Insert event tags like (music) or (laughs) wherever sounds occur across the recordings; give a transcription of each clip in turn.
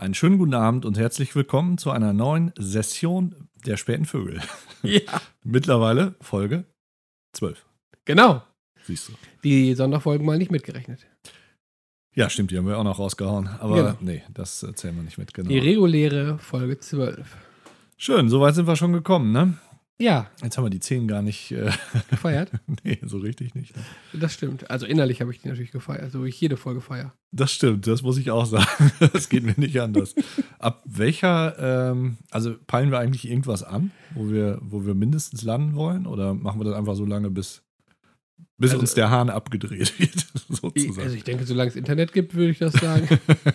Einen schönen guten Abend und herzlich willkommen zu einer neuen Session der späten Vögel. (laughs) Ja. Mittlerweile Folge 12. Genau. Siehst du. Die Sonderfolgen mal nicht mitgerechnet. Ja, stimmt, die haben wir auch noch rausgehauen. Aber Genau. nee, das äh, zählen wir nicht mit. Genau. Die reguläre Folge 12. Schön, soweit sind wir schon gekommen, ne? Ja, Jetzt haben wir die 10 gar nicht. Äh, gefeiert. (laughs) nee, so richtig nicht. Ne? Das stimmt. Also innerlich habe ich die natürlich gefeiert, so wie ich jede Folge feiere. Das stimmt, das muss ich auch sagen. (laughs) Das geht mir nicht anders. Ab welcher, ähm, also peilen wir eigentlich irgendwas an, wo wir, wo wir mindestens landen wollen? Oder machen wir das einfach so lange, bis, bis Also, uns der Hahn abgedreht wird, (laughs) sozusagen? also ich denke, solange es Internet gibt, würde ich das sagen. ja,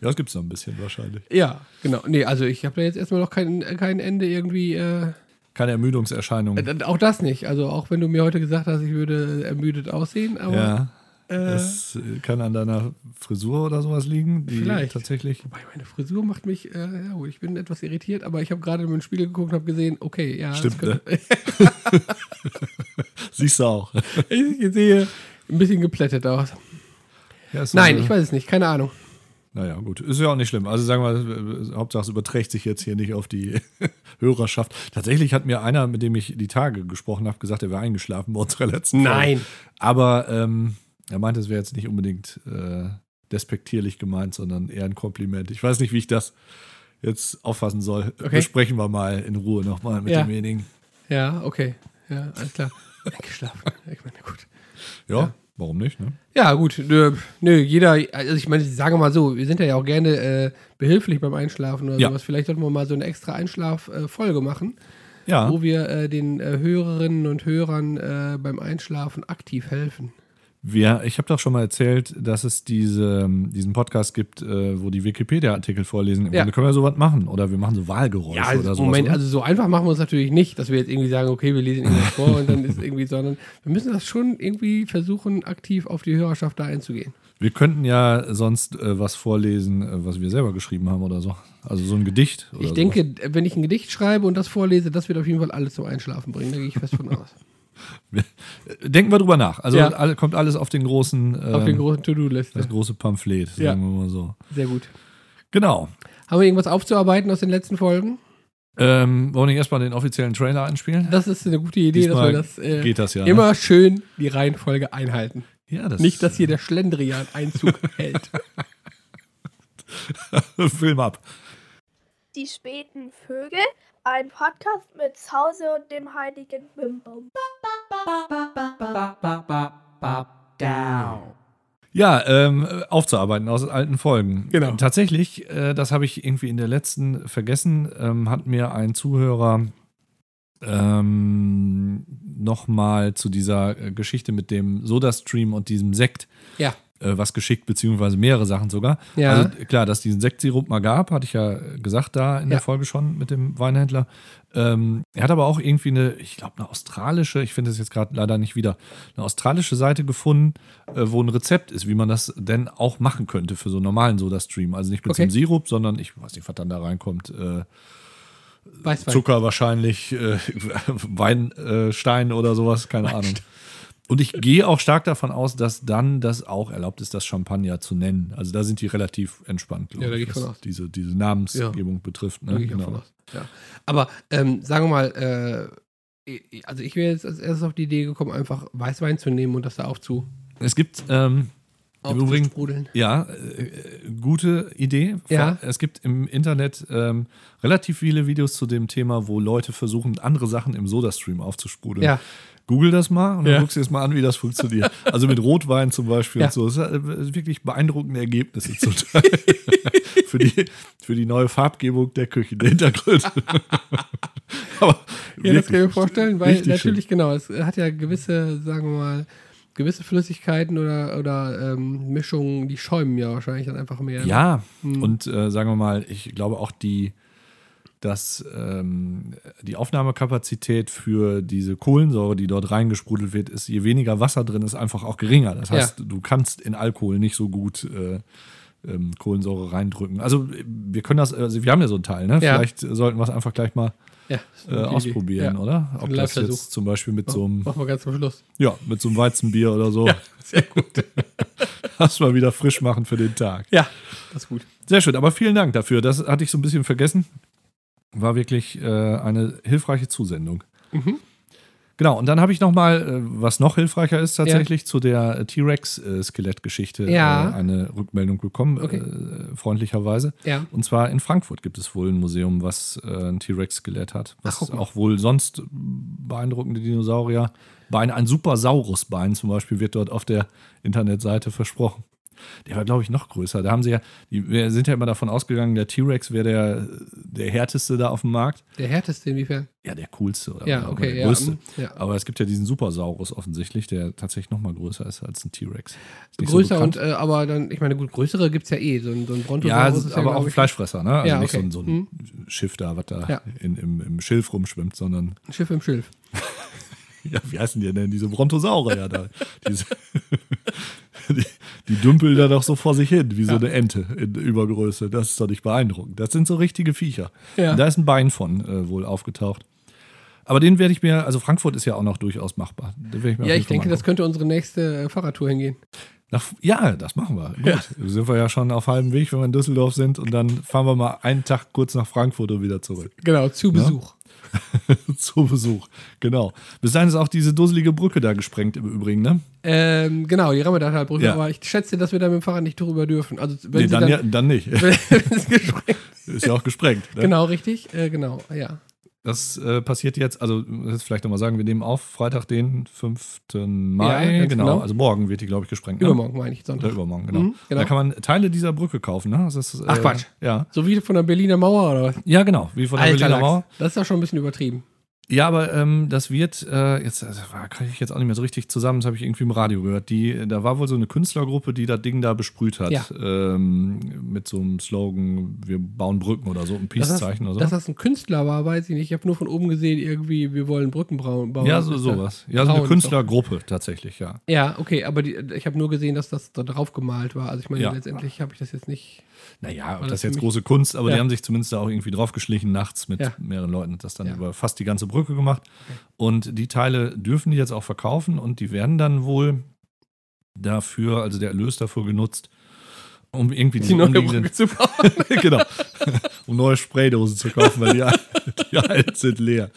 das gibt es noch ein bisschen wahrscheinlich. ja, genau. Nee, also ich habe da jetzt erstmal noch kein, kein Ende irgendwie. Äh, Keine Ermüdungserscheinungen. äh, auch das nicht. Also auch wenn du mir heute gesagt hast, ich würde ermüdet aussehen, aber ja, äh, das kann an deiner Frisur oder sowas liegen, die Vielleicht. tatsächlich. Wobei meine Frisur macht mich, äh, ja ich bin etwas irritiert, aber ich habe gerade in den Spiegel geguckt und habe gesehen, okay, ja, Stimmt, könnte, (laughs) Siehst du auch. ich sehe ein bisschen geplättet aus. Ja, Nein, eine- ich weiß es nicht, keine Ahnung. Naja, gut. Ist ja auch nicht schlimm. Also sagen wir, Hauptsache es überträgt sich jetzt hier nicht auf die (laughs) Hörerschaft. Tatsächlich hat mir einer, mit dem ich die Tage gesprochen habe, gesagt, er wäre eingeschlafen bei unserer letzten Folge. Nein. Aber ähm, er meinte, es wäre jetzt nicht unbedingt äh, despektierlich gemeint, sondern eher ein Kompliment. Ich weiß nicht, wie ich das jetzt auffassen soll. Okay. Besprechen wir mal in Ruhe nochmal mit Ja. demjenigen. Ja, okay. Ja, alles klar. Eingeschlafen. Ich meine, gut. Ja, Ja. Warum nicht? Ne? Ja, gut. Nö, nö, jeder, also ich meine, ich sage mal so, wir sind ja auch gerne äh, behilflich beim Einschlafen oder Ja. sowas. Vielleicht sollten wir mal so eine extra Einschlaf-Folge machen, Ja, wo wir äh, den äh, Hörerinnen und Hörern äh, beim Einschlafen aktiv helfen. Wir, ich habe doch schon mal erzählt, dass es diese, diesen Podcast gibt, äh, wo die Wikipedia-Artikel vorlesen. Im Ja. Grunde können wir sowas machen. Oder wir machen so Wahlgeräusche Ja, also oder sowas. Moment, oder? also so einfach machen wir uns natürlich nicht, dass wir jetzt irgendwie sagen, okay, wir lesen irgendwas (laughs) vor und dann ist irgendwie, sondern wir müssen das schon irgendwie versuchen, aktiv auf die Hörerschaft da einzugehen. Wir könnten ja sonst äh, was vorlesen, äh, was wir selber geschrieben haben oder so. Also so ein Gedicht. Ich sowas. denke, wenn ich ein Gedicht schreibe und das vorlese, das wird auf jeden Fall alles zum Einschlafen bringen. Da gehe ich fest von (laughs) aus. Denken wir drüber nach. Also Ja. kommt alles auf den großen, ähm, auf den großen To-Do-Liste. das große Pamphlet, sagen Ja. wir mal so. Sehr gut. Genau. Haben wir irgendwas aufzuarbeiten aus den letzten Folgen? Ähm, wollen wir nicht erstmal den offiziellen Trailer einspielen? Das ist eine gute Idee, Diesmal dass wir das äh, Geht das ja. immer schön die Reihenfolge einhalten. Ne? Ja, das Nicht, dass hier der Schlendrian Einzug (laughs) hält. (laughs) Film ab. Die späten Vögel, ein Podcast mit Zause und dem heiligen Bimbum. Ja, ähm, aufzuarbeiten aus alten Folgen. Genau. Tatsächlich, äh, das habe ich irgendwie in der letzten vergessen, ähm, hat mir ein Zuhörer ähm, nochmal zu dieser äh, Geschichte mit dem Soda-Stream und diesem Sekt Ja. Äh, was geschickt, beziehungsweise mehrere Sachen sogar. Ja. Also klar, dass es diesen Sektsirup mal gab, hatte ich ja gesagt da in der Ja. Folge schon mit dem Weinhändler. Ähm, er hat aber auch irgendwie eine, ich glaube, eine australische, ich finde es jetzt gerade leider nicht wieder, eine australische Seite gefunden, äh, wo ein Rezept ist, wie man das denn auch machen könnte für so einen normalen Soda-Stream. Also nicht mit Okay. Sirup, sondern ich weiß nicht, was dann da reinkommt. Äh, Weißwein. Zucker wahrscheinlich, äh, (laughs) Weinstein oder sowas, keine Ahnung. Und ich gehe auch stark davon aus, dass dann das auch erlaubt ist, das Champagner zu nennen. Also da sind die relativ entspannt, glaube Ja, da ich, was von aus. diese, diese Namensgebung betrifft. Ne? Da gehe ich Genau. von aus. Ja. Aber ähm, sagen wir mal, äh, also ich wäre jetzt als erstes auf die Idee gekommen, einfach Weißwein zu nehmen und das da aufzu, Es gibt ähm, im Übrigen. Ja, äh, gute Idee. Ja. Es gibt im Internet ähm, relativ viele Videos zu dem Thema, wo Leute versuchen, andere Sachen im Sodastream aufzusprudeln. Ja. Google das mal und dann Ja. guckst du dir das mal an, wie das funktioniert. Also mit Rotwein zum Beispiel Ja. und so. Das ist äh, wirklich beeindruckende Ergebnisse zum Teil. (laughs) für, die, für die neue Farbgebung der Küche, der Hintergrund. (laughs) Aber Ja, das kann ich mir vorstellen, weil richtig schön. natürlich, genau, es hat ja gewisse, sagen wir mal, gewisse Flüssigkeiten oder, oder ähm, Mischungen, die schäumen ja wahrscheinlich dann einfach mehr. ne? Ja, Hm. und äh, sagen wir mal, ich glaube auch die, dass ähm, die Aufnahmekapazität für diese Kohlensäure, die dort reingesprudelt wird, ist, je weniger Wasser drin ist, einfach auch geringer. Das Ja. heißt, du kannst in Alkohol nicht so gut äh, ähm, Kohlensäure reindrücken. Also wir können das, also wir haben ja so ein Teil, ne? Ja. Vielleicht sollten wir es einfach gleich mal Ja, äh, ausprobieren, Idee. oder? ein Ob das jetzt zum Beispiel mit so einem, Machen wir ganz zum Schluss. ja, mit so einem Weizenbier oder so. (laughs) Ja, sehr gut. (laughs) Erstmal wieder frisch machen für den Tag. Ja, das ist gut. Sehr schön, aber vielen Dank dafür. Das hatte ich so ein bisschen vergessen. War wirklich äh, eine hilfreiche Zusendung. Mhm. Genau, und dann habe ich noch mal, äh, was noch hilfreicher ist tatsächlich, zu der äh, T-Rex-Skelettgeschichte Ja. äh, eine Rückmeldung bekommen, Okay. äh, freundlicherweise. Ja. Und zwar in Frankfurt gibt es wohl ein Museum, was ein T-Rex-Skelett hat. Was Ach, auch wohl sonst beeindruckende Dinosaurier. Bein, ein Supersaurus-Bein zum Beispiel wird dort auf der Internetseite versprochen. Der war, glaube ich, noch größer. Da haben sie ja, die, wir sind ja immer davon ausgegangen, der T-Rex wäre der, der härteste da auf dem Markt. Der härteste inwiefern? Ja, der coolste oder, Ja, okay, der ja. größte. mm, ja. Aber es gibt ja diesen Supersaurus offensichtlich, der tatsächlich noch mal größer ist als ein T-Rex. Nicht so Größer und, äh, aber dann, ich meine, gut, größere gibt es ja eh. So ein, so ein ja, Brontosaurus es ist aber glaub auch ein Fleischfresser, ne? Also Ja, nicht so okay. ein, so ein Schiff da, was da Ja. in, im, im Schilf rumschwimmt, sondern ein Schiff im Schilf. (laughs) (laughs) Ja, wie heißen die denn? Diese Brontosaurier da. Diese, (laughs) die, die dümpeln da doch so vor sich hin, wie so Ja. eine Ente in Übergröße. Das ist doch nicht beeindruckend. Das sind so richtige Viecher. Ja. Da ist ein Bein von äh, wohl aufgetaucht. Aber den werde ich mir, also Frankfurt ist ja auch noch durchaus machbar. Ich Ja, ich denke, das könnte unsere nächste äh, Fahrradtour hingehen. Nach, ja, das machen wir. Gut. Ja. Sind wir ja schon auf halbem Weg, wenn wir in Düsseldorf sind. Und dann fahren wir mal einen Tag kurz nach Frankfurt und wieder zurück. Genau, zu Besuch. (laughs) Zu Besuch. Genau. Bis dahin ist auch diese dusselige Brücke da gesprengt im Übrigen, ne? Ähm, genau, die Ramadan-Brücke. Ja. Aber ich schätze, dass wir da mit dem Fahrrad nicht drüber dürfen. Also, wenn Nee, dann, dann, ja, dann nicht. (laughs) Ist ja auch gesprengt. Ne? Genau, richtig. Äh, genau, ja. Das äh, passiert jetzt, also das vielleicht nochmal sagen, wir nehmen auf Freitag, den 5. Mai. Ja, ganz genau. genau. Also morgen wird die, glaube ich, gesprengt. Ne? Übermorgen meine ich, Oder Sonntag. übermorgen, genau. Mhm, genau. Da kann man Teile dieser Brücke kaufen, ne? Das ist, äh, Ach, Quatsch. Ja. So wie von der Berliner Mauer oder was? Ja, genau. Wie von der Berliner Lachs. Mauer. Das ist doch schon ein bisschen übertrieben. Ja, aber ähm, das wird, äh, jetzt also, kriege ich jetzt auch nicht mehr so richtig zusammen, das habe ich irgendwie im Radio gehört. Die, da war wohl so eine Künstlergruppe, die das Ding da besprüht hat. Ja. Ähm, mit so einem Slogan, wir bauen Brücken oder so, ein Peace-Zeichen oder so. dass das ein Künstler war, weiß ich nicht. Ich habe nur von oben gesehen, irgendwie, wir wollen Brücken bauen. ja, so, ist sowas. Ja, so eine Künstlergruppe tatsächlich, ja. Ja, okay, aber die, ich habe nur gesehen, dass das da drauf gemalt war. Also ich meine, Ja. letztendlich habe ich das jetzt nicht. Naja, das für jetzt große Kunst, aber Ja. die haben sich zumindest da auch irgendwie draufgeschlichen nachts mit mehreren Leuten das dann über fast die ganze Brücke gemacht. Und die Teile dürfen die jetzt auch verkaufen und die werden dann wohl dafür, also der Erlös dafür genutzt, um irgendwie Die die neue Brücke zu bauen. (laughs) genau, (laughs) um neue Spraydosen zu kaufen, weil die, (laughs) die alten sind leer.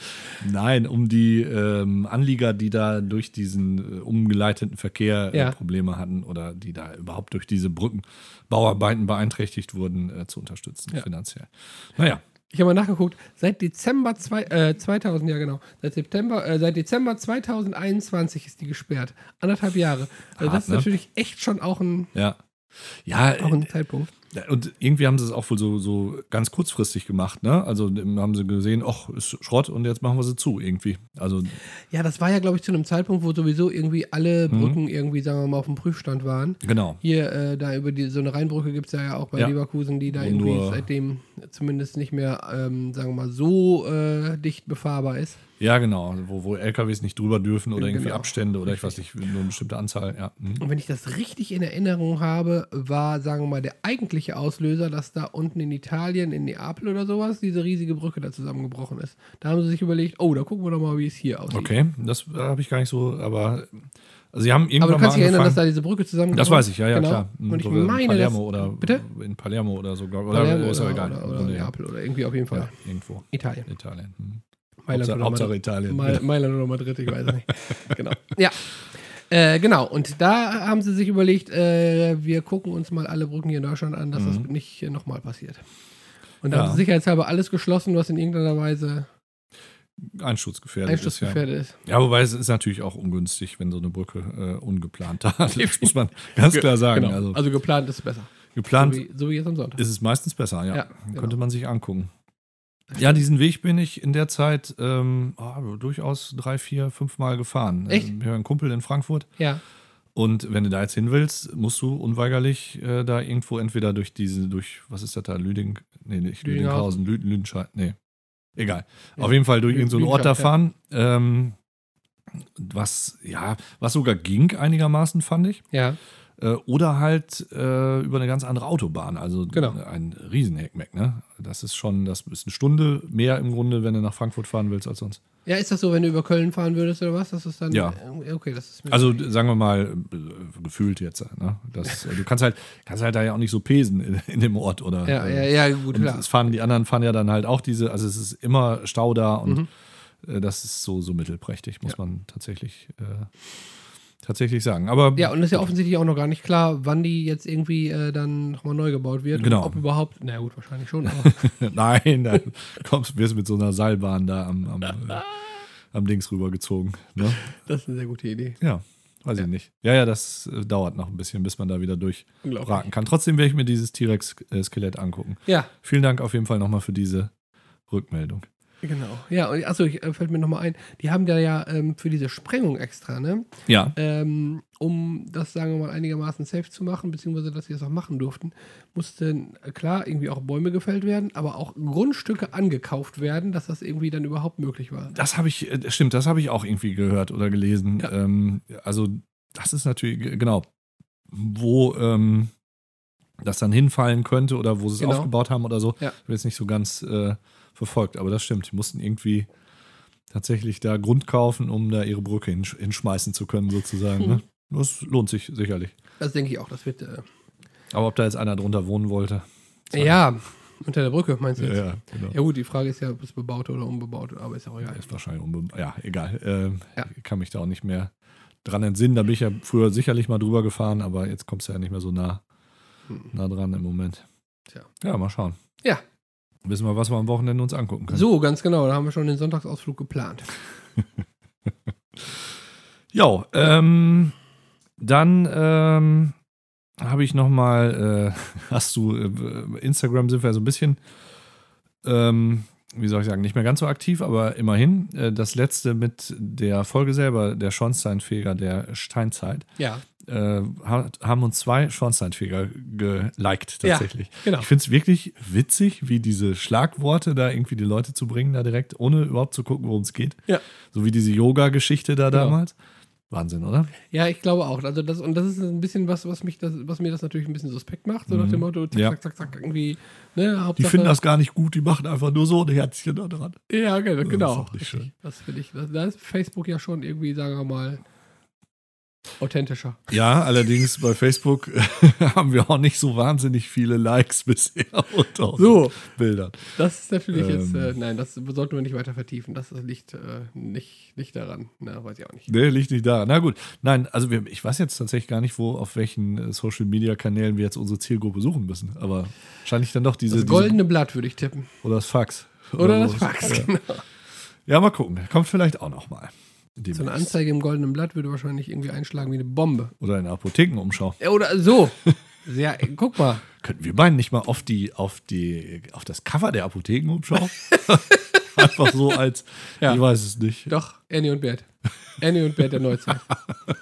Nein, um die ähm, Anlieger, die da durch diesen äh, umgeleiteten Verkehr äh, Ja. Probleme hatten oder die da überhaupt durch diese Brückenbauarbeiten beeinträchtigt wurden, äh, zu unterstützen Ja. finanziell. Naja, Ich habe mal nachgeguckt, seit Dezember zwei, äh, 2000, ja genau, seit, September, äh, seit Dezember 2021 ist die gesperrt. Anderthalb Jahre. Also Hart, das ist ne? natürlich echt schon auch ein, ja. Ja, auch ein Zeitpunkt. Und irgendwie haben sie es auch wohl so, so ganz kurzfristig gemacht, ne? Also haben sie gesehen, ach, ist Schrott und jetzt machen wir sie zu irgendwie. Also, Ja, das war ja, glaube ich, zu einem Zeitpunkt, wo sowieso irgendwie alle Mhm. Brücken irgendwie, sagen wir mal, auf dem Prüfstand waren. genau. Hier, äh, da über die, so eine Rheinbrücke gibt es ja, auch bei Ja. Leverkusen, die da Wo irgendwie seitdem zumindest nicht mehr, ähm, sagen wir mal, so äh, dicht befahrbar ist. Ja, genau. Wo, wo LKWs nicht drüber dürfen oder irgendwie Genau. Abstände oder ich weiß nicht, nur eine bestimmte Anzahl. Ja. Mhm. Und wenn ich das richtig in Erinnerung habe, war, sagen wir mal, der eigentliche Auslöser, dass da unten in Italien, in Neapel oder sowas, diese riesige Brücke da zusammengebrochen ist. Da haben sie sich überlegt, oh, da gucken wir doch mal, wie es hier aussieht. Okay, das äh, habe ich gar nicht so, aber also sie haben irgendwann Aber du kannst dich erinnern, dass da diese Brücke zusammengebrochen das weiß ich, ja, ja, genau. klar. Mhm, Und ich so in meine, Palermo dass, oder bitte? in Palermo oder so, glaub, oder Palermo ist oder, egal. oder, oder Neapel oder irgendwie auf jeden Fall. ja, irgendwo. Italien. Italien. Mhm. Mailand Hauptsache, oder Hauptsache Madrid. Italien. Mai- Mailand oder Madrid, ich weiß nicht. genau. Ja. Äh, genau, und da haben sie sich überlegt, äh, wir gucken uns mal alle Brücken hier in Deutschland an, dass das nicht äh, nochmal passiert. Und da Mhm. Ja. haben sie sicherheitshalber alles geschlossen, was in irgendeiner Weise Einschutzgefährdet ist, ja. ist. Ja, wobei es ist natürlich auch ungünstig, wenn so eine Brücke äh, ungeplant (laughs) da ist. Das muss man ganz klar sagen. Genau. Also, Also, geplant ist besser. geplant So wie, so wie jetzt am Sonntag. ist es meistens besser, ja. Ja, genau. Könnte man sich angucken. Ja, diesen Weg bin ich in der Zeit ähm, ah, durchaus drei, vier, fünf Mal gefahren. Echt? Äh, Wir haben einen Kumpel in Frankfurt Ja, und wenn du da jetzt hin willst, musst du unweigerlich äh, da irgendwo entweder durch diese, durch, was ist das da, Lüding, nee, nicht Lüdinghausen. Lüdinghausen, Lü Lüdenscheid, nee, egal. Ja. Auf jeden Fall durch irgendeinen Ort da Lüdenscheid, ja. fahren, ähm, was, ja, was sogar ging einigermaßen, fand ich. ja. Äh, oder halt äh, über eine ganz andere Autobahn. Also Genau. ein Riesenheckmeck, ne? Das ist schon, das ist eine Stunde mehr im Grunde, wenn du nach Frankfurt fahren willst als sonst. Ja, ist das so, wenn du über Köln fahren würdest oder was? Das ist dann. Ja. äh, Okay, das ist mir Also sagen wir mal, äh, gefühlt jetzt. Ne? Das, du kannst halt, kannst halt da ja auch nicht so pesen in, in dem Ort. Oder, Ja, äh, ja, ja, gut, klar. es fahren, die anderen fahren ja dann halt auch diese, also es ist immer Stau da und Mhm. äh, das ist so, so mittelprächtig, muss man tatsächlich, tatsächlich sagen. Aber Ja, und es ist ja offensichtlich auch noch gar nicht klar, wann die jetzt irgendwie äh, dann nochmal neu gebaut wird. Genau. Ob überhaupt. Na gut, wahrscheinlich schon, (laughs) nein, dann kommst wirst mit so einer Seilbahn da am, am, äh, am Dings rübergezogen. Ne? das ist eine sehr gute Idee. Ja, weiß ich nicht. Ja, ja, das äh, dauert noch ein bisschen, bis man da wieder durchraten kann. Trotzdem werde ich mir dieses T-Rex-Skelett angucken. Ja, Vielen Dank auf jeden Fall nochmal für diese Rückmeldung. Genau. Ja, und achso, ich, äh, fällt mir nochmal ein, die haben da ja ähm, für diese Sprengung extra, ne? Ja, Ähm, um das, sagen wir mal, einigermaßen safe zu machen, beziehungsweise dass sie das auch machen durften, mussten, äh, klar, irgendwie auch Bäume gefällt werden, aber auch Grundstücke angekauft werden, dass das irgendwie dann überhaupt möglich war. Das habe ich, äh, stimmt, das habe ich auch irgendwie gehört oder gelesen. Ja. Ähm, also, das ist natürlich, genau, wo ähm, das dann hinfallen könnte oder wo sie es Genau. aufgebaut haben oder so. Ja. Ich habe jetzt nicht so ganz äh, verfolgt, aber das stimmt. Die mussten irgendwie tatsächlich da Grund kaufen, um da ihre Brücke hinsch hinschmeißen zu können, sozusagen. Hm. Ne? Das lohnt sich sicherlich. Das denke ich auch, das wird. Äh, Aber ob da jetzt einer drunter wohnen wollte. ja, unter der Brücke, meinst du Ja, jetzt? ja, genau. Ja gut, die Frage ist ja, ob es bebaut oder unbebaut, aber ist auch egal. Ist wahrscheinlich unbe Ja, egal. Ähm, Ja. Ich kann mich da auch nicht mehr dran entsinnen. Da bin ich ja früher sicherlich mal drüber gefahren, aber jetzt kommst du ja nicht mehr so nah, Hm. nah dran im Moment. Tja. Ja, mal schauen. Ja. Wissen wir, was wir am Wochenende uns angucken können. So, ganz genau, da haben wir schon den Sonntagsausflug geplant. (laughs) Ja, ähm, dann ähm, habe ich noch mal, äh, (laughs) hast du, äh, Instagram sind wir so ein bisschen, ähm, wie soll ich sagen, nicht mehr ganz so aktiv, aber immerhin. Äh, das letzte mit der Folge selber, der Schornsteinfeger der Steinzeit, Ja, äh, haben uns zwei Schornsteinfeger geliked tatsächlich. genau. Ich finde es wirklich witzig, wie diese Schlagworte da irgendwie die Leute zu bringen, da direkt, ohne überhaupt zu gucken, worum es geht. Ja. So wie diese Yoga-Geschichte da Genau. damals. Wahnsinn, oder? Ja, ich glaube auch. Also das, und das ist ein bisschen was, was mich das, was mir das natürlich ein bisschen suspekt macht, so nach Mhm. dem Motto, zack, Ja. zack, zack, zack, irgendwie, ne, Die Hauptsache. finden das gar nicht gut, die machen einfach nur so ein Herzchen da dran. Ja, genau, genau. schön. Das finde ich. Das, da ist Facebook ja schon irgendwie, sagen wir mal, authentischer. Ja, allerdings bei Facebook (laughs) haben wir auch nicht so wahnsinnig viele Likes bisher (laughs) unter unseren So, Bildern. das ist natürlich jetzt, Ähm. äh, nein, das sollten wir nicht weiter vertiefen. Das liegt äh, nicht, nicht daran. Na, weiß ich auch nicht. Nee, liegt nicht da. Na gut. Nein, also wir, ich weiß jetzt tatsächlich gar nicht, wo, auf welchen äh, Social Media Kanälen wir jetzt unsere Zielgruppe suchen müssen. Aber wahrscheinlich dann doch diese. Das goldene Blatt würde ich tippen. diese oder das Fax. Oder das wo- Fax, Ja. genau. ja, mal gucken. Kommt vielleicht auch noch mal. So eine Demnächst. Anzeige im goldenen Blatt würde wahrscheinlich irgendwie einschlagen wie eine Bombe. Oder in der Apothekenumschau. Ja, oder so. Ja, guck mal. (laughs) Könnten wir beiden nicht mal auf die, auf die, auf das Cover der Apothekenumschau? (laughs) Einfach so als, Ja. ich weiß es nicht. Doch, Annie und Bert. Annie und Bert der Neuzeit.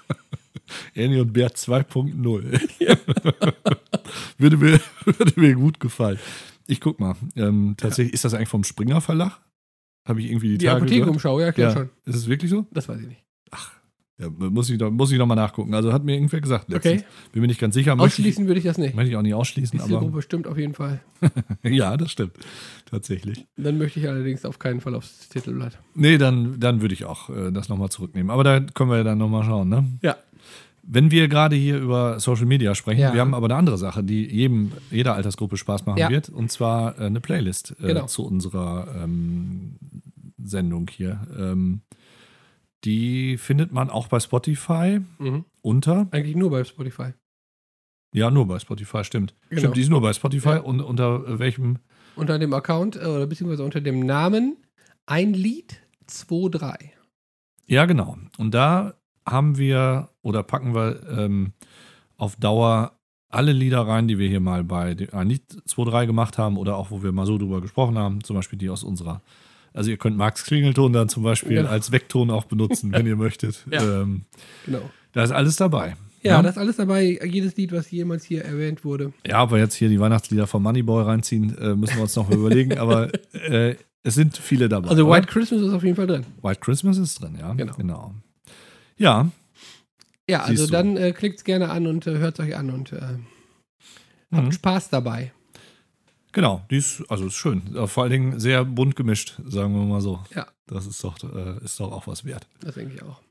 (laughs) Annie und Bert 2.0. würde, mir, würde mir gut gefallen. Ich guck mal. Ähm, tatsächlich, ist das eigentlich vom Springer Verlag? Habe ich irgendwie die, Die Tage? Apothekenumschau, ja, klar Ja. schon. Ist es wirklich so? Das weiß ich nicht. Ja, muss ich, doch, muss ich noch mal nachgucken. Also hat mir irgendwer gesagt. Okay. letztens. Bin mir nicht ganz sicher. Möchte ich, Ausschließen würde ich das nicht. möchte ich auch nicht ausschließen, Die aber Zielgruppe stimmt auf jeden Fall. (laughs) ja, das stimmt. Tatsächlich. Dann möchte ich allerdings auf keinen Fall aufs Titelblatt. Nee, dann, dann würde ich auch äh, das nochmal zurücknehmen. Aber da können wir dann nochmal schauen, ne? Ja. Wenn wir gerade hier über Social Media sprechen, Ja. wir haben aber eine andere Sache, die jedem, jeder Altersgruppe Spaß machen Ja. wird, und zwar äh, eine Playlist äh, Genau. zu unserer ähm, Sendung hier. Ähm, die findet man auch bei Spotify Mhm. unter, Eigentlich nur bei Spotify. ja, nur bei Spotify, stimmt. Genau. Stimmt, die ist nur bei Spotify Ja. und unter äh, welchem, Unter dem Account äh, oder beziehungsweise unter dem Namen ein Lied 23. Ja, genau. Und da haben wir oder packen wir ähm, auf Dauer alle Lieder rein, die wir hier mal bei ein Lied 2.3 gemacht haben oder auch wo wir mal so drüber gesprochen haben, zum Beispiel die aus unserer. Also ihr könnt Max Klingelton dann zum Beispiel Genau. als Weckton auch benutzen, wenn ihr möchtet. (laughs) Ja. Ähm, Genau. da ist alles dabei. Ja, ja, das ist alles dabei. Jedes Lied, was jemals hier erwähnt wurde. ja, ob wir jetzt hier die Weihnachtslieder von Moneyboy reinziehen, äh, müssen wir uns noch überlegen, (laughs) aber äh, es sind viele dabei. Also oder? White Christmas ist auf jeden Fall drin. White Christmas ist drin, ja. Genau. genau. Ja, Ja, also dann äh, klickt es gerne an und äh, hört es euch an und äh, habt mhm. Spaß dabei. Genau, die ist, also ist schön. Äh, Vor allen Dingen sehr bunt gemischt, sagen wir mal so. Ja. Das ist doch, äh, ist doch auch was wert. Das denke ich auch.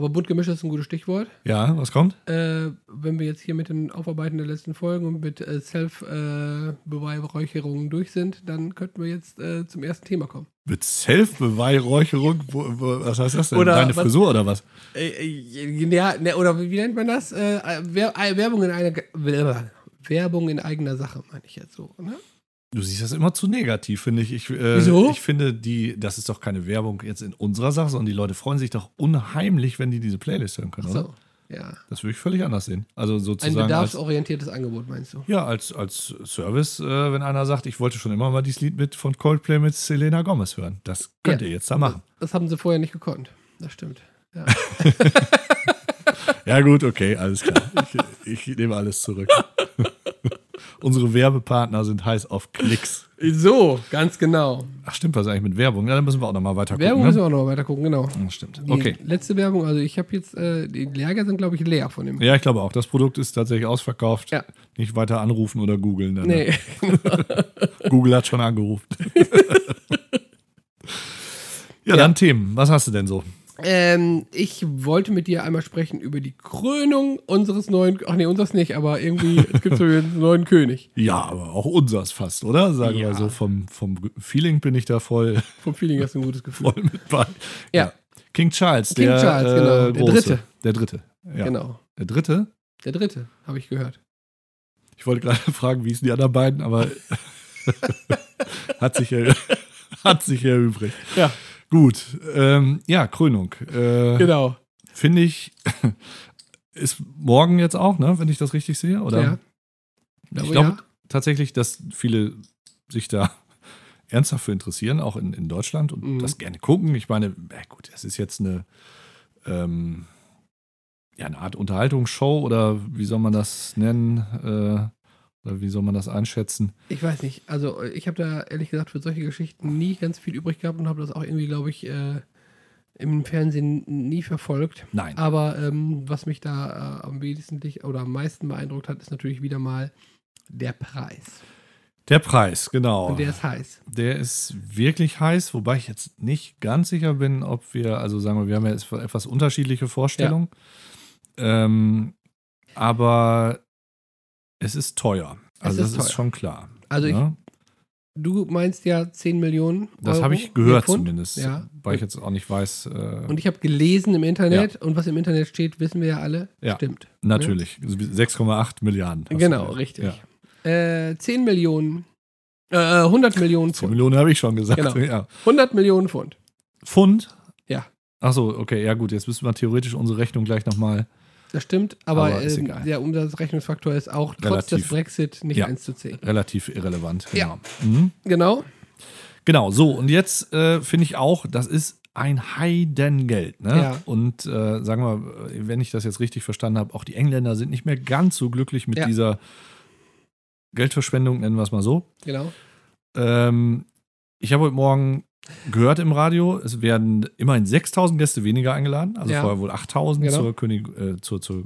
Aber bunt gemischt ist ein gutes Stichwort. Ja, was kommt? Äh, wenn wir jetzt hier mit den Aufarbeiten der letzten Folgen und mit äh, Self-Beweihräucherungen durch sind, dann könnten wir jetzt äh, zum ersten Thema kommen. Mit Self-Beweihräucherung? Was heißt das denn? Oder Deine was- Frisur oder was? Äh, äh, ja, ne, oder wie nennt man das? Äh, äh, Werbung in einer Werbung in eigener Sache, meine ich jetzt so. Ne? Du siehst das immer zu negativ, finde ich. Ich, äh, Wieso? ich finde, die, das ist doch keine Werbung jetzt in unserer Sache, sondern die Leute freuen sich doch unheimlich, wenn die diese Playlist hören können, Ach oder? so, ja. Das würde ich völlig anders sehen. Also Ein sozusagen als, bedarfsorientiertes Angebot, meinst du? ja, als, als Service, äh, wenn einer sagt, ich wollte schon immer mal dieses Lied mit von Coldplay mit Selena Gomez hören. Das könnt Ja. ihr jetzt da machen. Das haben sie vorher nicht gekonnt. Das stimmt. Ja. (laughs) Ja, gut, okay, alles klar. Ich, ich nehme alles zurück. (laughs) Unsere Werbepartner sind heiß auf Klicks. so, ganz genau. Ach, stimmt was eigentlich mit Werbung? Ja, dann müssen wir auch nochmal weiter Werbung gucken. müssen Ne? wir auch noch weiter gucken, genau. Ja, stimmt. Die Okay. letzte Werbung, also ich habe jetzt, äh, die Lager sind, glaube ich, leer von dem. Ja, ich glaube auch. Das Produkt ist tatsächlich ausverkauft. Ja. Nicht weiter anrufen oder googeln. dann. Nee, (laughs) Google hat schon angerufen. ja, (laughs) Ja. dann Themen. Was hast du denn so? Ähm, ich wollte mit dir einmal sprechen über die Krönung unseres neuen, ach nee, unseres nicht, aber irgendwie, es gibt so einen (laughs) neuen König. Ja, aber auch unsers fast, oder? Sagen Ja. wir so. Vom, vom Feeling bin ich da voll, Vom Feeling hast du ein gutes Gefühl. (laughs) voll mit bei. Ja. King Charles, King der, Charles, äh, genau. Der Große. Dritte. Der dritte. Ja. Genau. Der dritte? Der dritte, habe ich gehört. Ich wollte gerade (laughs) fragen, wie hießen die anderen beiden, aber hat sich ja, hat sich ja übrig. Ja, Gut, ähm, ja, Krönung. Äh, genau. Finde ich, (laughs) ist morgen jetzt auch, ne, wenn ich das richtig sehe? Oder? Ja. Ich glaube tatsächlich, dass viele sich da (laughs) ernsthaft für interessieren, auch in, in Deutschland und Mhm. das gerne gucken. Ich meine, ja gut, es ist jetzt eine, ähm, ja, eine Art Unterhaltungsshow oder wie soll man das nennen? Äh, oder wie soll man das einschätzen? Ich weiß nicht. Also, ich habe da ehrlich gesagt für solche Geschichten nie ganz viel übrig gehabt und habe das auch irgendwie, glaube ich, äh, im Fernsehen nie verfolgt. Nein. Aber ähm, was mich da äh, am wesentlich oder am meisten beeindruckt hat, ist natürlich wieder mal der Preis. Der Preis, genau. Und der ist heiß. Der ist wirklich heiß, wobei ich jetzt nicht ganz sicher bin, ob wir, also sagen wir, wir haben ja jetzt etwas unterschiedliche Vorstellungen. Ähm, aber es ist teuer. Also ist das ist teuer. schon klar. Also ich- ne? Du meinst ja 10 Millionen. Das habe ich gehört zumindest, Ja. weil ich jetzt auch nicht weiß. Äh, Und ich habe gelesen im Internet und was im Internet steht, wissen wir ja alle. Ja. Stimmt. natürlich, 6,8 Milliarden. Genau, richtig. Ja. Äh, 10 Millionen, äh, 100 Millionen 10 Pfund. Millionen habe ich schon gesagt. Genau. Ja. 100 Millionen Pfund. Pfund? Ja. Achso, okay, ja gut, jetzt müssen wir theoretisch unsere Rechnung gleich nochmal. Das stimmt, aber, Aber ähm, der Umsatzrechnungsfaktor ist auch trotz Relativ. des Brexit nicht Ja. 1 zu 10. Relativ irrelevant. Ja. Genau. Mhm. Genau. Genau, so, und jetzt äh, finde ich auch, das ist ein Heidengeld. Ne? Ja. Und äh, sagen wir, wenn ich das jetzt richtig verstanden habe, auch die Engländer sind nicht mehr ganz so glücklich mit Ja. dieser Geldverschwendung, nennen wir es mal so. Genau. Ähm, ich habe heute Morgen gehört im Radio, es werden immerhin 6000 Gäste weniger eingeladen, also Ja. vorher wohl 8000 Genau. zur, König, äh, zur, zur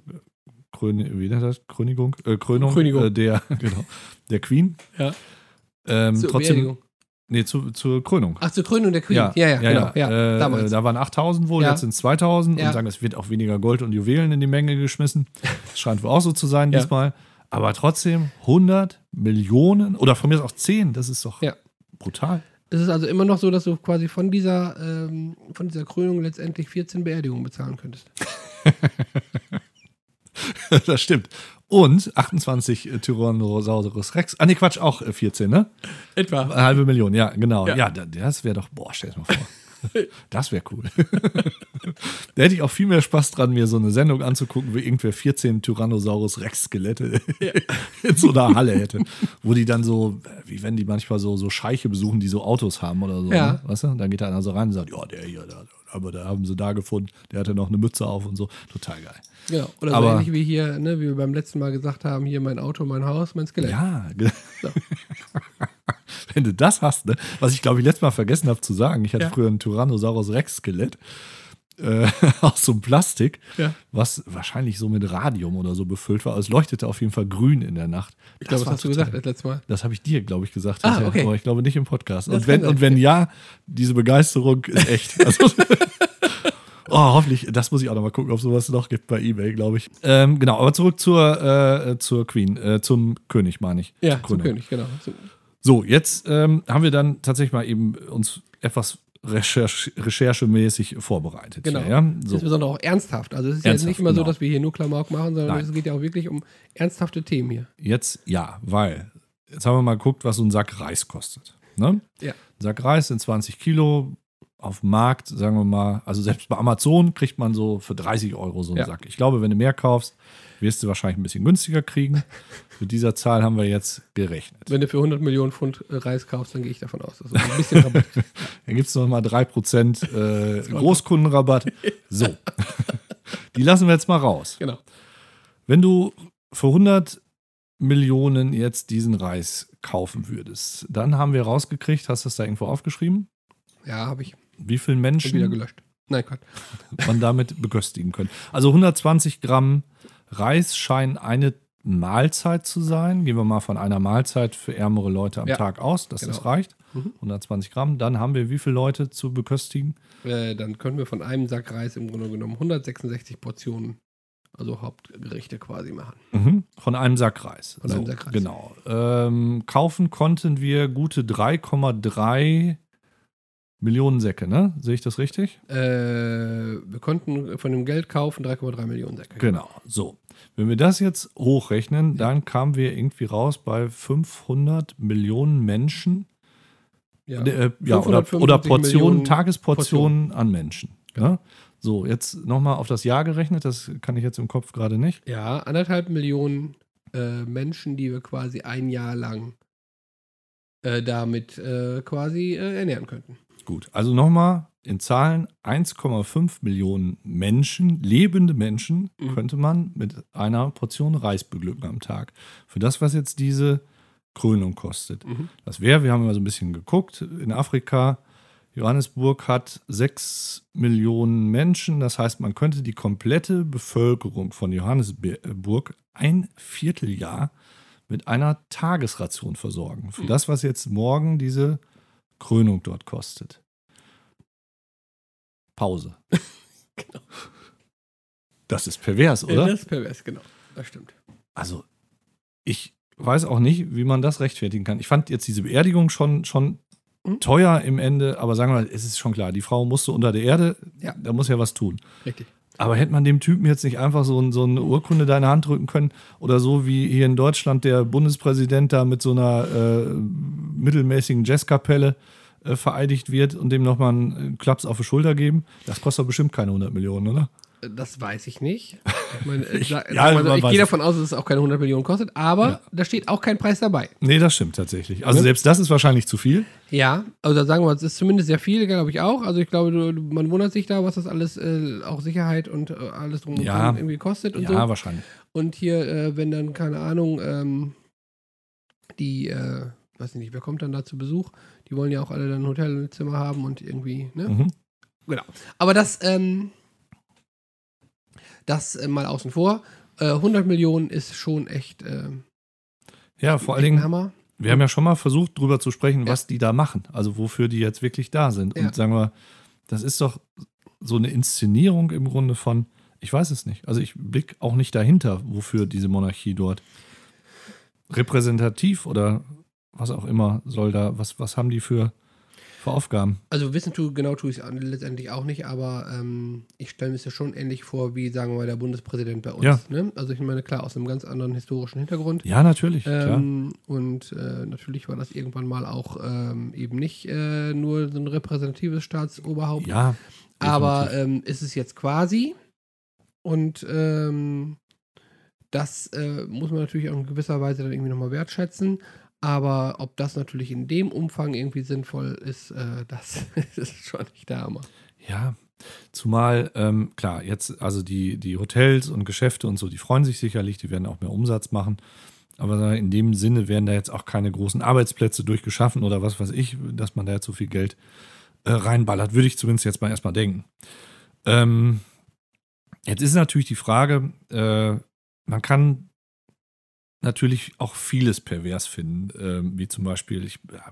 Krön, wie das? Krönigung? Äh, Krönung, Krönigung. Äh, der, (laughs) genau, der Queen. Ja. Ähm, Zur trotzdem, Beerdigung. nee, zu, zur Krönung. Ach, zur Krönung der Queen. Ja, ja, genau. Ja, Äh, damals. äh, Da waren 8000 wohl, Ja. jetzt sind es 2000 Ja. und sagen, es wird auch weniger Gold und Juwelen in die Menge geschmissen. Das scheint wohl auch so zu sein Ja. diesmal. Aber trotzdem 100 Millionen oder von mir aus auch 10, das ist doch Ja. brutal. Es ist also immer noch so, dass du quasi von dieser, ähm, von dieser Krönung letztendlich 14 Beerdigungen bezahlen könntest. (laughs) das stimmt. Und 28 äh, Tyrannosaurus Rex. Ah, nee, Quatsch, auch äh, 14, ne? Etwa. Eine halbe Million, ja, genau. Ja. Ja, da- das wäre doch, boah, stell dir mal vor. (laughs) Das wäre cool. (laughs) da hätte ich auch viel mehr Spaß dran, mir so eine Sendung anzugucken, wie irgendwer 14 Tyrannosaurus Rex-Skelette (laughs) in so einer Halle hätte. Wo die dann so, wie wenn die manchmal so, so Scheiche besuchen, die so Autos haben oder so. Ja. Ne? Weißt du? Dann geht da einer so rein und sagt, ja, der hier, der, aber da haben sie da gefunden, der hatte noch eine Mütze auf und so. Total geil. Genau. Oder so Aber- ähnlich wie hier, ne, wie wir beim letzten Mal gesagt haben, hier mein Auto, mein Haus, mein Skelett. Ja, So. (laughs) wenn du das hast, ne? was ich glaube ich letztes Mal vergessen habe zu sagen, ich hatte Ja. früher ein Tyrannosaurus Rex Skelett äh, (laughs) aus so einem Plastik, Ja. was wahrscheinlich so mit Radium oder so befüllt war. Also es leuchtete auf jeden Fall grün in der Nacht. Ich glaube, Das war hast du gesagt das letzte Mal? Das habe ich dir, glaube ich, gesagt. Ah, okay. Aber ich glaube nicht im Podcast. Das Und wenn, und wenn ja, diese Begeisterung ist echt. (laughs) Also, oh, hoffentlich, das muss ich auch noch mal gucken, ob sowas noch gibt bei Ebay, glaube ich. Ähm, genau, aber zurück zur, äh, zur Queen, äh, zum König, meine ich. Ja, zum. König, genau. So, jetzt ähm, haben wir dann tatsächlich mal eben uns etwas Recherche, recherchemäßig vorbereitet. Genau. Ja? Das so. ist besonders auch ernsthaft. Also es ist ja nicht immer so, genau. dass wir hier nur Klamauk machen, sondern Nein. es geht ja auch wirklich um ernsthafte Themen hier. Jetzt ja, weil jetzt haben wir mal geguckt, was so ein Sack Reis kostet. Ne? Ja. Ein Sack Reis sind 20 Kilo auf dem Markt, sagen wir mal, also selbst bei Amazon kriegt man so für 30 Euro so einen Ja. Sack. Ich glaube, wenn du mehr kaufst, wirst du wahrscheinlich ein bisschen günstiger kriegen. (laughs) Mit dieser Zahl haben wir jetzt gerechnet. Wenn du für 100 Millionen Pfund äh, Reis kaufst, dann gehe ich davon aus, dass du ein bisschen Rabatt kriegst. (laughs) Dann gibt es noch mal 3% äh, Großkundenrabatt. (laughs) So. Die lassen wir jetzt mal raus. Genau. Wenn du für 100 Millionen jetzt diesen Reis kaufen würdest, dann haben wir rausgekriegt, hast du es da irgendwo aufgeschrieben, Ja, habe ich wie viele schon wieder Menschen gelöscht. Nein, Gott. (laughs) man damit beköstigen können. Also 120 Gramm Reis scheinen eine Mahlzeit zu sein. Gehen wir mal von einer Mahlzeit für ärmere Leute am Ja, Tag aus, dass das genau. reicht. Mhm. 120 Gramm. Dann haben wir wie viele Leute zu beköstigen? Äh, dann können wir von einem Sack Reis im Grunde genommen 166 Portionen, also Hauptgerichte quasi machen. Mhm. Von einem Sack Reis. Von einem Sack Reis. Genau. Ähm, kaufen konnten wir gute 3,3 Millionen Säcke, ne? Sehe ich das richtig? Äh, wir konnten von dem Geld kaufen 3,3 Millionen Säcke. Genau. So. Wenn wir das jetzt hochrechnen, dann kamen wir irgendwie raus bei 500 Millionen Menschen. Ja. Äh, ja, oder, 555 oder Portionen, Tagesportionen an Menschen. Ja? So, jetzt nochmal auf das Jahr gerechnet, das kann ich jetzt im Kopf gerade nicht. Ja, anderthalb Millionen äh, Menschen, die wir quasi ein Jahr lang äh, damit äh, quasi äh, ernähren könnten. Gut, also nochmal in Zahlen 1,5 Millionen Menschen, lebende Menschen, Mhm. könnte man mit einer Portion Reis beglücken am Tag. Für das, was jetzt diese Krönung kostet. Mhm. Das wäre, wir haben mal so ein bisschen geguckt, in Afrika, Johannesburg hat 6 Millionen Menschen. Das heißt, man könnte die komplette Bevölkerung von Johannesburg ein Vierteljahr mit einer Tagesration versorgen. Für Mhm. das, was jetzt morgen diese Krönung dort kostet. Pause. (laughs) Genau. Das ist pervers, Äh, oder? Das ist pervers, genau. Das stimmt. Also, ich weiß auch nicht, wie man das rechtfertigen kann. Ich fand jetzt diese Beerdigung schon, schon Mhm. teuer im Ende, aber sagen wir mal, es ist schon klar, die Frau musste unter der Erde, Ja. da muss ja was tun. Richtig. Aber hätte man dem Typen jetzt nicht einfach so, ein, so eine Urkunde die Hand drücken können oder so wie hier in Deutschland der Bundespräsident da mit so einer äh, mittelmäßigen Jazzkapelle äh, vereidigt wird und dem nochmal einen Klaps auf die Schulter geben? Das kostet doch bestimmt keine 100 Millionen, oder? Das weiß ich nicht. Ich, meine, (laughs) äh, Ich- ja, sag mal so, man ich gehe davon aus, dass es auch keine 100 Millionen kostet, aber Ja. da steht auch kein Preis dabei. Nee, das stimmt tatsächlich. Also Ne? selbst das ist wahrscheinlich zu viel. Ja, also sagen wir, mal, es ist zumindest sehr viel, glaube ich auch. Also ich glaube, man wundert sich da, was das alles, äh, auch Sicherheit und äh, alles drum und Ja. dran irgendwie kostet und Ja, so. wahrscheinlich. Und hier, äh, wenn dann, keine Ahnung, ähm, die, äh, weiß ich nicht, wer kommt dann da zu Besuch? Die wollen ja auch alle dann ein Hotelzimmer haben und irgendwie, ne? Mhm. Genau. Aber das, ähm, das äh, mal außen vor. Äh, 100 Millionen ist schon echt äh, Ja, vor allen Dingen, Hammer. wir haben ja schon mal versucht, drüber zu sprechen, Ja. was die da machen. Also wofür die jetzt wirklich da sind. Ja. Und sagen wir, das ist doch so eine Inszenierung im Grunde von, ich weiß es nicht. Also ich blick auch nicht dahinter, wofür diese Monarchie dort repräsentativ oder was auch immer soll da, was, was haben die für, für Aufgaben? Also wissen tu, genau tue ich es letztendlich auch nicht, aber ähm, ich stelle mir es ja schon ähnlich vor, wie, sagen wir mal, der Bundespräsident bei uns. Ja. Ne? Also ich meine, klar, aus einem ganz anderen historischen Hintergrund. Ja, natürlich. Ähm, und äh, natürlich war das irgendwann mal auch ähm, eben nicht äh, nur so ein repräsentatives Staatsoberhaupt, Ja. aber ähm, ist es jetzt quasi. Und ähm, das äh, muss man natürlich auch in gewisser Weise dann irgendwie nochmal wertschätzen. Aber ob das natürlich in dem Umfang irgendwie sinnvoll ist, äh, (laughs) das ist schon nicht der Hammer. Ja, zumal, ähm, klar, jetzt, also die, die Hotels und Geschäfte und so, die freuen sich sicherlich, die werden auch mehr Umsatz machen. Aber in dem Sinne werden da jetzt auch keine großen Arbeitsplätze durchgeschaffen oder was weiß ich, dass man da jetzt so viel Geld äh, reinballert, würde ich zumindest jetzt mal erstmal denken. Ähm, jetzt ist natürlich die Frage, äh, man kann natürlich auch vieles pervers finden, ähm, wie zum Beispiel, ich, ja,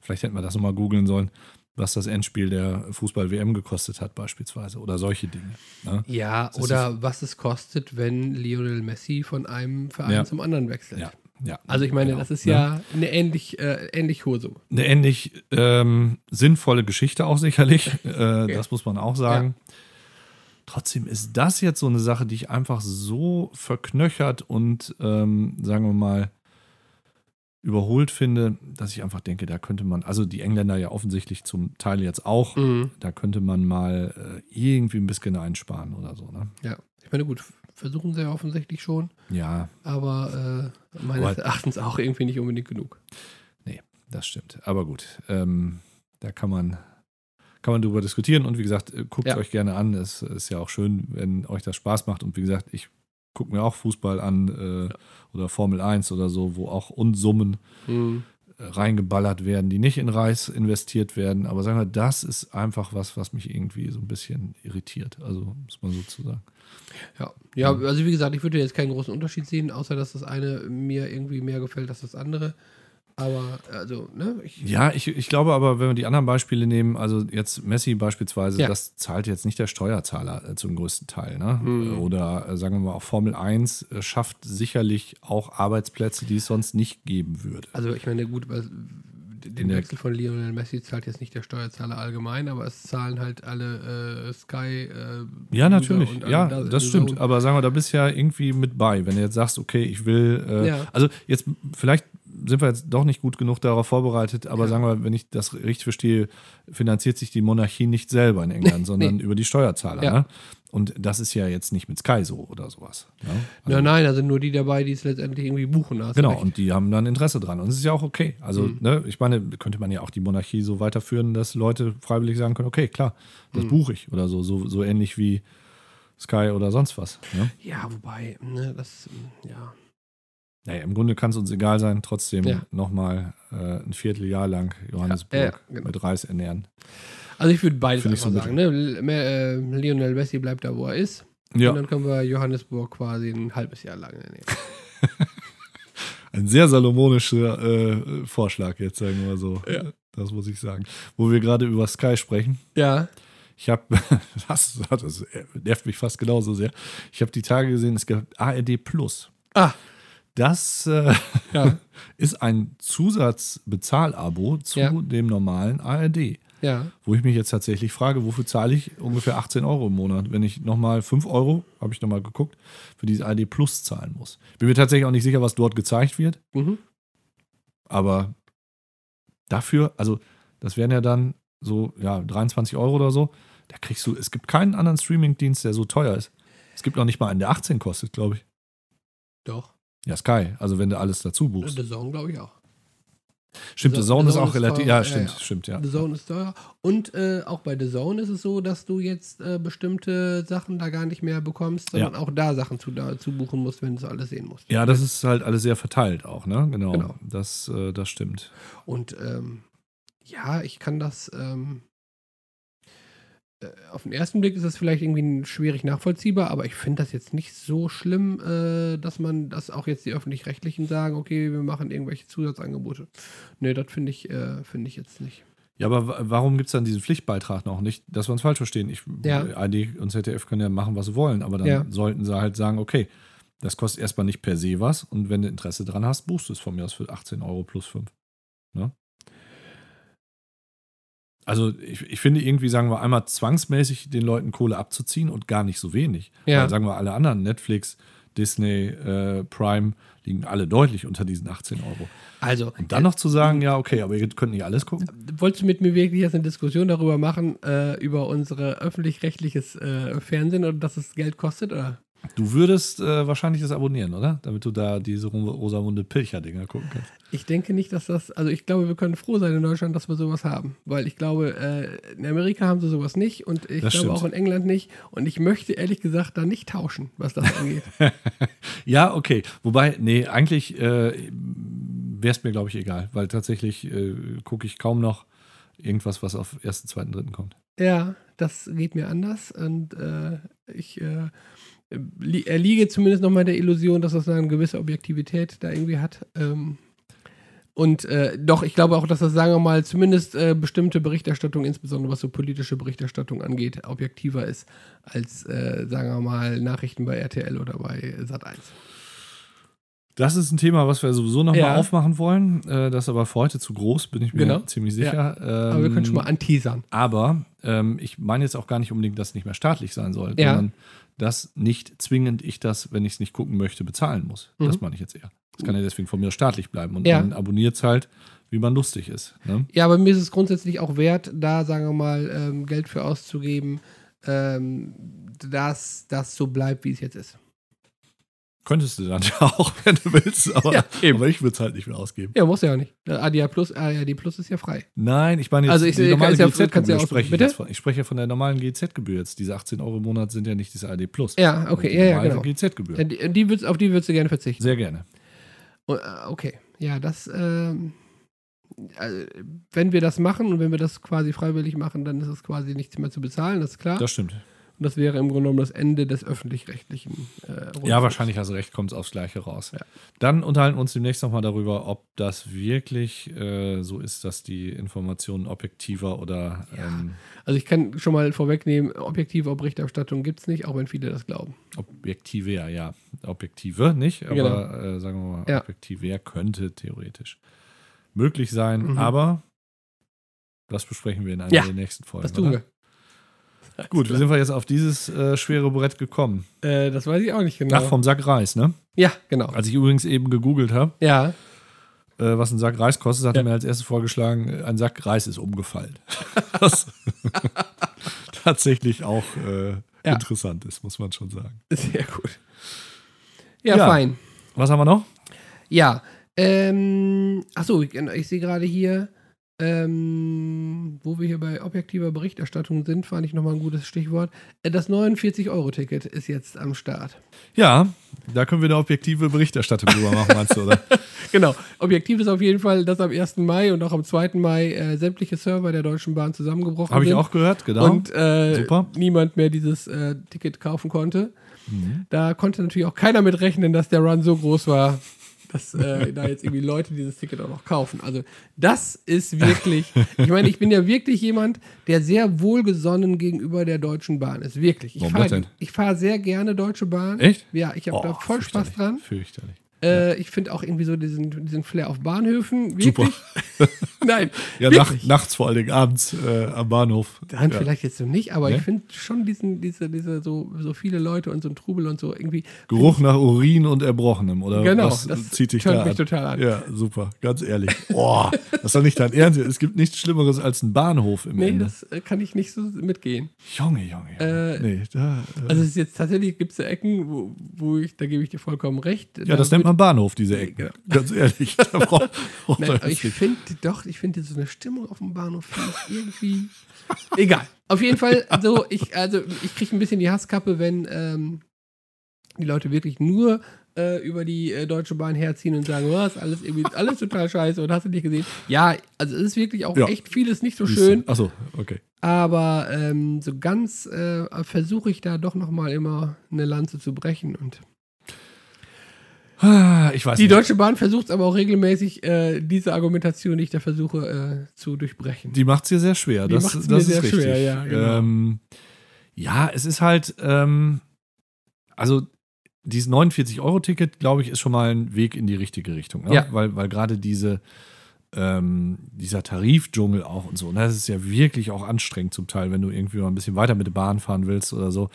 vielleicht hätten wir das nochmal googeln sollen, was das Endspiel der Fußball-WM gekostet hat, beispielsweise, oder solche Dinge. Ne? Ja, oder was es kostet, wenn Lionel Messi von einem Verein Ja. zum anderen wechselt. Ja, ja. Also ich meine, Genau, das ist ne? ja eine ähnlich, äh, ähnlich hohe Summe. eine ähnlich ähm, sinnvolle Geschichte auch sicherlich. (laughs) Äh, Das muss man auch sagen. Trotzdem ist das jetzt so eine Sache, die ich einfach so verknöchert und, ähm, sagen wir mal, überholt finde, dass ich einfach denke, da könnte man, also die Engländer ja offensichtlich zum Teil jetzt auch, Mhm. da könnte man mal äh, irgendwie ein bisschen einsparen oder so. Ne? Ja, ich meine, gut, versuchen sie ja offensichtlich schon, Ja, aber äh, meines Aber- Erachtens auch irgendwie nicht unbedingt genug. das stimmt. Aber gut, ähm, da kann man, kann man drüber diskutieren und wie gesagt, äh, guckt Ja. euch gerne an. Es ist ja auch schön, wenn euch das Spaß macht und wie gesagt, ich gucke mir auch Fußball an äh, oder Formel 1 oder so, wo auch Unsummen Mhm. äh, reingeballert werden, die nicht in Reis investiert werden. Aber sagen wir, das ist einfach was, was mich irgendwie so ein bisschen irritiert. Also muss man so zu sagen. Ja. ja, also wie gesagt, ich würde jetzt keinen großen Unterschied sehen, außer dass das eine mir irgendwie mehr gefällt als das andere. Aber, also, ne? Ich, Ja, ich, ich glaube aber, wenn wir die anderen Beispiele nehmen, also jetzt Messi beispielsweise, Ja. das zahlt jetzt nicht der Steuerzahler äh, zum größten Teil. Ne? Mhm. Oder äh, sagen wir mal, auch Formel 1 äh, schafft sicherlich auch Arbeitsplätze, die es sonst nicht geben würde. Also ich meine, gut, den Wechsel von Lionel Messi zahlt jetzt nicht der Steuerzahler allgemein, aber es zahlen halt alle äh, Sky. Äh, Ja, natürlich. Ja, da- das so- stimmt. Aber sagen wir, da bist du ja irgendwie mit bei. Wenn du jetzt sagst, okay, ich will. Äh, Ja. Also jetzt, vielleicht sind wir jetzt doch nicht gut genug darauf vorbereitet, aber Ja. sagen wir, wenn ich das richtig verstehe, finanziert sich die Monarchie nicht selber in England, (laughs) sondern über die Steuerzahler. Ja. Ne? Und das ist ja jetzt nicht mit Sky so oder sowas. Ne? Also, Nein, nein, also nur die dabei, die es letztendlich irgendwie buchen. da Genau, recht. und die haben dann Interesse dran. Und es ist ja auch okay. Also, Mhm. ne, ich meine, könnte man ja auch die Monarchie so weiterführen, dass Leute freiwillig sagen können, okay, klar, das Mhm. buche ich oder so, so, so ähnlich wie Sky oder sonst was. Ne? Ja, wobei, ne, das, ja. Naja, im Grunde kann es uns egal sein, trotzdem Ja. nochmal äh, ein Vierteljahr lang Johannesburg Ja, ja, genau. mit Reis ernähren. Also ich würde beides Finde ich einfach so sagen. Ne? Äh, Lionel Messi bleibt da, wo er ist. Ja, Und dann können wir Johannesburg quasi ein halbes Jahr lang nehmen. (laughs) ein sehr salomonischer äh, Vorschlag jetzt, sagen wir so. Ja. Das muss ich sagen. Wo wir gerade über Sky sprechen. Ja. Ich habe, (laughs) das, das nervt mich fast genauso sehr. Ich habe die Tage gesehen, es gibt ARD Plus. Ah, Das äh, (laughs) ja. ist ein Zusatzbezahlabo zu Ja. dem normalen ARD. ja. Wo ich mich jetzt tatsächlich frage, wofür zahle ich ungefähr 18 Euro im Monat, wenn ich nochmal 5 Euro, habe ich nochmal geguckt, für dieses ARD Plus zahlen muss. Bin mir tatsächlich auch nicht sicher, was dort gezeigt wird, Mhm. aber dafür, also das wären ja dann so, ja, 23 Euro oder so. Da kriegst du, es gibt keinen anderen Streamingdienst, der so teuer ist. Es gibt noch nicht mal einen, der 18 kostet, glaube ich. Doch. Ja, Sky, also wenn du alles dazu buchst. The Zone glaube ich auch. Stimmt, The The Zone The ist Zone auch ist relativ, teuer, ja, ja, stimmt, ja. stimmt, ja. The Zone ist teuer. Und äh, auch bei The Zone ist es so, dass du jetzt äh, bestimmte Sachen da gar nicht mehr bekommst, sondern auch da Sachen zu, da, zu buchen musst, wenn du alles sehen musst. Ja, das ist halt alles sehr verteilt auch, ne? Genau. Genau. Das, äh, das stimmt. Und ähm, ja, ich kann das. Ähm, äh, auf den ersten Blick ist das vielleicht irgendwie schwierig nachvollziehbar, aber ich finde das jetzt nicht so schlimm, äh, dass man, dass auch jetzt die Öffentlich-Rechtlichen sagen, okay, wir machen irgendwelche Zusatzangebote. Nee, das finde ich, äh, finde ich jetzt nicht. Ja, aber wa- warum gibt es dann diesen Pflichtbeitrag noch nicht? Dass wir uns falsch verstehen. Ich, Ja. ARD und ZDF können ja machen, was sie wollen, aber dann Ja. sollten sie halt sagen, okay, das kostet erstmal nicht per se was und wenn du Interesse dran hast, buchst du es von mir aus für 18 Euro plus 5. Ne? Also ich, ich finde irgendwie, sagen wir, einmal zwangsmäßig den Leuten Kohle abzuziehen und gar nicht so wenig. Ja. Weil, sagen wir, alle anderen, Netflix, Disney, äh, Prime, liegen alle deutlich unter diesen 18 Euro. Also, Und dann noch zu sagen, ja, okay, aber ihr könnt nicht alles gucken. Wolltest du mit mir wirklich jetzt eine Diskussion darüber machen, äh, über unser öffentlich-rechtliches äh, Fernsehen und dass es Geld kostet? Oder? Du würdest äh, wahrscheinlich das abonnieren, oder? Damit du da diese Ro- Rosamunde Pilcher-Dinger gucken kannst. Ich denke nicht, dass das, also ich glaube, wir können froh sein in Deutschland, dass wir sowas haben. Weil ich glaube, äh, in Amerika haben sie sowas nicht und ich Das glaube stimmt. auch in England nicht. Und ich möchte ehrlich gesagt da nicht tauschen, was das angeht. (laughs) Ja, okay. Wobei, nee, eigentlich äh, wäre es mir, glaube ich, egal, weil tatsächlich äh, gucke ich kaum noch irgendwas, was auf 1., 2., 3. kommt. Ja, das geht mir anders und äh, ich li erliege zumindest nochmal der Illusion, dass das eine gewisse Objektivität da irgendwie hat. Ähm, und äh, doch, ich glaube auch, dass das, sagen wir mal, zumindest äh, bestimmte Berichterstattung, insbesondere was so politische Berichterstattung angeht, objektiver ist als, äh, sagen wir mal, Nachrichten bei RTL oder bei Sat1. Das ist ein Thema, was wir sowieso nochmal Ja. aufmachen wollen. Äh, das ist aber für heute zu groß, bin ich mir Genau. ziemlich sicher. Aber wir können schon mal anteasern. Aber ähm, ich meine jetzt auch gar nicht unbedingt, dass es nicht mehr staatlich sein soll, Ja. sondern dass nicht zwingend ich das, wenn ich es nicht gucken möchte, bezahlen muss. Mhm. Das meine ich jetzt eher. Es kann ja deswegen von mir staatlich bleiben und Ja. man abonniert es halt, wie man lustig ist. Ne? Ja, aber mir ist es grundsätzlich auch wert, da, sagen wir mal, ähm, Geld für auszugeben, ähm, dass das so bleibt, wie es jetzt ist. Könntest du dann ja (laughs) auch, wenn du willst, aber, Ja, eben. aber ich würde es halt nicht mehr ausgeben. Ja, muss ja auch nicht. ADA Plus, ARD Plus ist ja frei. Nein, ich meine jetzt Also ich- die normale ja- kannst ja GZ-Gebühr auch- spreche ich von. Ich spreche ja von der normalen GZ-Gebühr jetzt. Diese 18 Euro im Monat sind ja nicht diese ARD Plus. Ja, okay, Die ja, ja, genau. GZ-Gebühr. Ja, die, die würd's, auf die würdest du gerne verzichten. Sehr gerne. Oh, äh, Okay, ja, das, ähm, also, wenn wir das machen und wenn wir das quasi freiwillig machen, dann ist es quasi nichts mehr zu bezahlen, das ist klar. Das stimmt. Und das wäre im Grunde genommen das Ende des öffentlich-rechtlichen äh, Ja, wahrscheinlich hast du recht, kommt es aufs Gleiche raus. Ja. Dann unterhalten wir uns demnächst nochmal darüber, ob das wirklich äh, so ist, dass die Informationen objektiver oder ähm, Also ich kann schon mal vorwegnehmen, objektive Berichterstattung gibt es nicht, auch wenn viele das glauben. objektiver, ja. Objektive nicht, aber Genau. äh, sagen wir mal, Ja. objektiver könnte theoretisch möglich sein. Mhm. Aber das besprechen wir in einer Ja, der nächsten Folgen. Das tun oder? Gut, wie sind wir jetzt auf dieses äh, schwere Brett gekommen? Äh, das weiß ich auch nicht genau. Ach, vom Sack Reis, ne? ja, genau. Als ich übrigens eben gegoogelt habe, Ja, äh, was ein Sack Reis kostet, hat Ja. er mir als erstes vorgeschlagen, äh, ein Sack Reis ist umgefallen. (laughs) Was (laughs) tatsächlich auch äh, Ja. interessant ist, muss man schon sagen. sehr gut. Ja, Ja. fein. Was haben wir noch? Ja, ähm, achso, ich, ich sehe gerade hier, ähm, wo wir hier bei objektiver Berichterstattung sind, fand ich nochmal ein gutes Stichwort. Äh, Das 49-Euro-Ticket ist jetzt am Start. Ja, da können wir eine objektive Berichterstattung drüber machen, meinst du, oder? (laughs) Genau, objektiv ist auf jeden Fall, dass am 1. Mai und auch am 2. Mai äh, sämtliche Server der Deutschen Bahn zusammengebrochen Habe ich sind. auch gehört, genau. Und äh, Super. niemand mehr dieses äh, Ticket kaufen konnte. Mhm. Da konnte natürlich auch keiner mit rechnen, dass der Run so groß war, dass äh, da jetzt irgendwie Leute dieses Ticket auch noch kaufen. Also das ist wirklich, ich meine, ich bin ja wirklich jemand, der sehr wohlgesonnen gegenüber der Deutschen Bahn ist. Wirklich. Ich fahre fahr sehr gerne Deutsche Bahn. Echt? Ja, ich habe Oh, da voll Spaß dran. Fürchterlich. Äh, ich finde auch irgendwie so diesen, diesen Flair auf Bahnhöfen. Wirklich. Super. (laughs) Nein. Ja, nach, nachts vor allen Dingen abends äh, am Bahnhof. Dann ja. vielleicht jetzt so nicht, aber Ne? ich finde schon diesen, diese, diese so, so viele Leute und so ein Trubel und so irgendwie. Geruch nach Urin und Erbrochenem, oder Genau, was das zieht dich da mich an? total an. Ja, super, ganz ehrlich. Boah, das ist doch nicht dein Ernst. Es gibt nichts Schlimmeres als ein Bahnhof im Nee, Ende. das äh, kann ich nicht so mitgehen. Junge, Junge, Junge. Äh, nee, da, äh, Also es ist jetzt tatsächlich gibt es Ecken, wo, wo ich, da gebe ich dir vollkommen recht. ja, das nennt man Bahnhof, diese Ecken. Genau. Ganz ehrlich. (laughs) Nein, ich finde doch, ich finde so eine Stimmung auf dem Bahnhof irgendwie. (laughs) Egal. Auf jeden Fall, so, ich, also ich kriege ein bisschen die Hasskappe, wenn ähm, die Leute wirklich nur äh, über die äh, Deutsche Bahn herziehen und sagen, was, alles irgendwie, alles total scheiße und hast du nicht gesehen. Ja, also es ist wirklich auch Ja. echt vieles nicht so schön, Achso, okay. aber ähm, so ganz äh, versuche ich da doch nochmal immer eine Lanze zu brechen und Ich weiß Die nicht. Deutsche Bahn versucht es aber auch regelmäßig, äh, diese Argumentation, die ich da versuche äh, zu durchbrechen. Die macht es dir sehr schwer. Die das das mir ist sehr richtig. schwer, ja, genau. ähm, ja, es ist halt, ähm, also dieses 49-Euro-Ticket, glaube ich, ist schon mal ein Weg in die richtige Richtung. Ne? Ja. Weil, weil gerade diese, ähm, dieser Tarifdschungel auch und so, und das ist ja wirklich auch anstrengend zum Teil, wenn du irgendwie mal ein bisschen weiter mit der Bahn fahren willst oder so.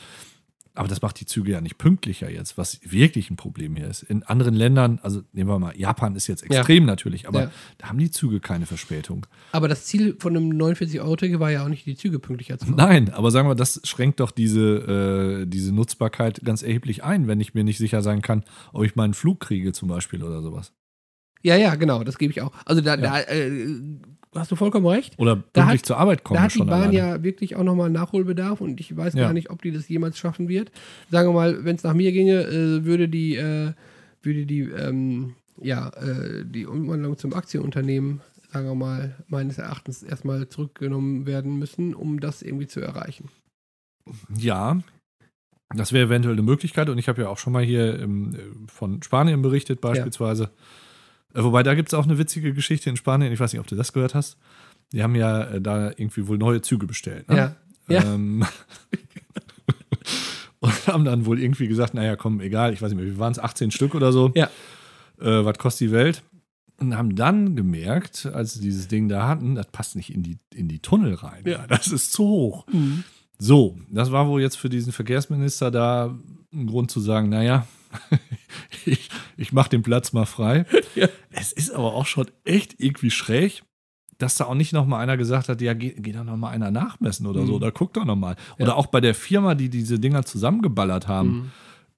Aber das macht die Züge ja nicht pünktlicher jetzt, was wirklich ein Problem hier ist. In anderen Ländern, also nehmen wir mal, Japan ist jetzt Ja. extrem natürlich, aber Ja. da haben die Züge keine Verspätung. Aber das Ziel von einem 49-Euro-Ticket war ja auch nicht, die Züge pünktlicher zu machen. Nein, aber sagen wir, das schränkt doch diese, äh, diese Nutzbarkeit ganz erheblich ein, wenn ich mir nicht sicher sein kann, ob ich meinen Flug kriege zum Beispiel oder sowas. Ja, ja, genau, das gebe ich auch. Also da, Ja. da äh, hast du vollkommen recht. Oder pünktlich hat- zur Arbeit kommen Da hat die Bahn alleine. ja wirklich auch nochmal Nachholbedarf und ich weiß Ja. gar nicht, ob die das jemals schaffen wird. Sagen wir mal, wenn es nach mir ginge, äh, würde die, äh, würde die, ähm, ja, äh, die Umwandlung zum Aktienunternehmen, sagen wir mal, meines Erachtens erstmal zurückgenommen werden müssen, um das irgendwie zu erreichen. Ja, das wäre eventuell eine Möglichkeit. Und ich habe ja auch schon mal hier ähm, von Spanien berichtet, beispielsweise. Äh, wobei, da gibt es auch eine witzige Geschichte in Spanien. Ich weiß nicht, ob du das gehört hast. Die haben ja äh, da irgendwie wohl neue Züge bestellt. Ne? Ja. Ja. Ähm, (laughs) und haben dann wohl irgendwie gesagt, naja, komm, egal, ich weiß nicht mehr, wie waren es, 18 Stück oder so. Ja. Äh, was kostet die Welt? Und haben dann gemerkt, als sie dieses Ding da hatten, das passt nicht in die, in die Tunnel rein. Ja. Das ist zu hoch. Mhm. So, das war wohl jetzt für diesen Verkehrsminister da ein Grund zu sagen, naja, (laughs) ich, ich mache den Platz mal frei. (laughs) Ja. Es ist aber auch schon echt irgendwie schräg, dass da auch nicht noch mal einer gesagt hat, ja, geh, geh da noch mal einer nachmessen oder so, Mhm. oder guck doch noch mal. Ja. Oder auch bei der Firma, die diese Dinger zusammengeballert haben,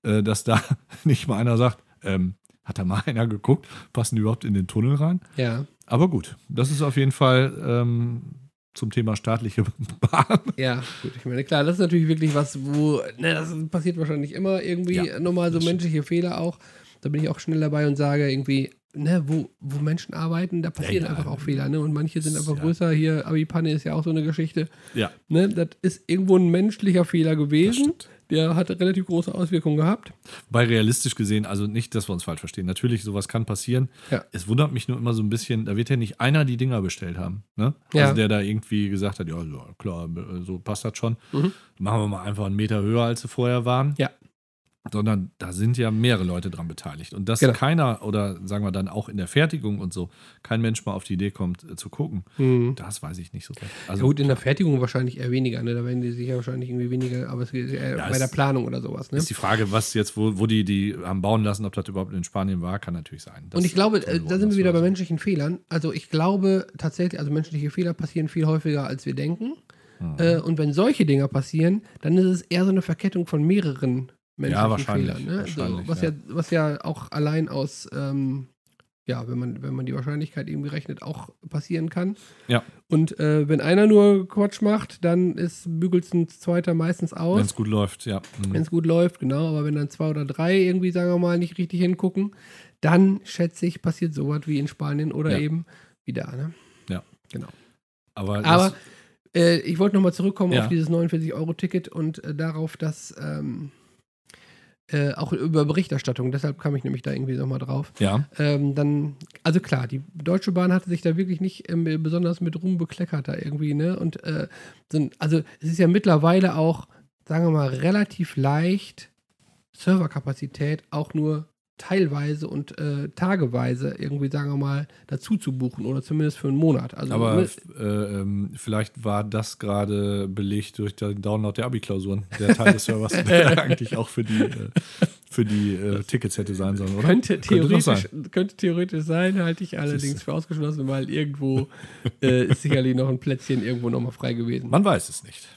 Mhm. äh, dass da (laughs) nicht mal einer sagt, ähm, hat da mal einer geguckt, passen die überhaupt in den Tunnel rein? Ja. Aber gut, das ist auf jeden Fall ähm, zum Thema staatliche (laughs) Bahn. Ja, gut, ich meine, klar, das ist natürlich wirklich was, wo, ne, das passiert wahrscheinlich immer irgendwie, Ja, nochmal so das menschliche Fehler auch. Da bin ich auch schnell dabei und sage irgendwie, ne, wo, wo Menschen arbeiten, da passieren ja. einfach auch Fehler, ne? Und manche sind einfach Ja. größer. Hier, Abi-Panne ist ja auch so eine Geschichte. Ja, Ne? Das ist irgendwo ein menschlicher Fehler das gewesen. stimmt. Der hat relativ große Auswirkungen gehabt. Bei realistisch gesehen, also nicht, dass wir uns falsch verstehen. Natürlich, sowas kann passieren. Ja. Es wundert mich nur immer so ein bisschen, da wird ja nicht einer die Dinger bestellt haben. Ne? Ja. Also der da irgendwie gesagt hat, ja, ja klar, so passt das schon. Mhm. Machen wir mal einfach einen Meter höher, als sie vorher waren. Ja. Sondern da sind ja mehrere Leute dran beteiligt. Und dass Genau. keiner, oder sagen wir dann auch in der Fertigung und so, kein Mensch mal auf die Idee kommt, äh, zu gucken, Mhm. das weiß ich nicht so recht. Ja, Also, gut, in der Fertigung wahrscheinlich eher weniger, ne? Da werden die sich ja wahrscheinlich irgendwie weniger, aber es geht eher Ja, bei der Planung oder sowas, ne? ist die Frage, was jetzt, wo, wo die die haben bauen lassen, ob das überhaupt in Spanien war, kann natürlich sein. Das Und ich glaube, äh, da sind wir wieder bei so. menschlichen Fehlern. Also ich glaube tatsächlich, also menschliche Fehler passieren viel häufiger, als wir denken. Mhm. Äh, und wenn solche Dinger passieren, dann ist es eher so eine Verkettung von mehreren menschlichen wahrscheinlich, Fehlern. Ne? wahrscheinlich, so, was, ja. ja. was ja auch allein aus, ähm, ja, wenn man, wenn man die Wahrscheinlichkeit irgendwie rechnet, auch passieren kann. Ja. Und äh, wenn einer nur Quatsch macht, dann ist bügelt ein zweiter meistens aus. Wenn es gut läuft, ja. Mhm. Wenn es gut läuft, genau. Aber wenn dann zwei oder drei irgendwie, sagen wir mal, nicht richtig hingucken, dann schätze ich, passiert sowas wie in Spanien oder Ja. eben wie da. Ne? Ja. Genau. Aber, Aber äh, ich wollte nochmal zurückkommen Ja. auf dieses 49-Euro-Ticket und äh, darauf, dass ähm, äh, auch über Berichterstattung, deshalb kam ich nämlich da irgendwie nochmal drauf. ja, Ähm, dann, also klar, die Deutsche Bahn hatte sich da wirklich nicht ähm, besonders mit Ruhm bekleckert da irgendwie, ne? Und äh, sind, also es ist ja mittlerweile auch, sagen wir mal, relativ leicht, Serverkapazität auch nur teilweise und äh, tageweise irgendwie, sagen wir mal, dazu zu buchen oder zumindest für einen Monat. Also aber äh, ähm, vielleicht war das gerade belegt durch den Download der Abi-Klausuren, der Teil des Servers, (laughs) (laughs) der eigentlich auch für die, äh, für die äh, Tickets hätte sein sollen, oder? Könnte theoretisch, sein. könnte theoretisch sein, halte ich allerdings für ausgeschlossen, weil irgendwo äh, ist sicherlich noch ein Plätzchen irgendwo nochmal frei gewesen. Man weiß es nicht.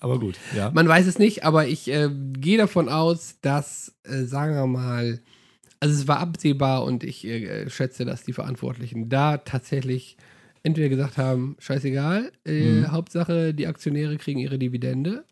Aber gut, ja. Man weiß es nicht, aber ich äh, gehe davon aus, dass, sagen wir mal, also es war absehbar und ich äh, schätze, dass die Verantwortlichen da tatsächlich entweder gesagt haben, scheißegal, äh, Mhm. Hauptsache die Aktionäre kriegen ihre Dividende.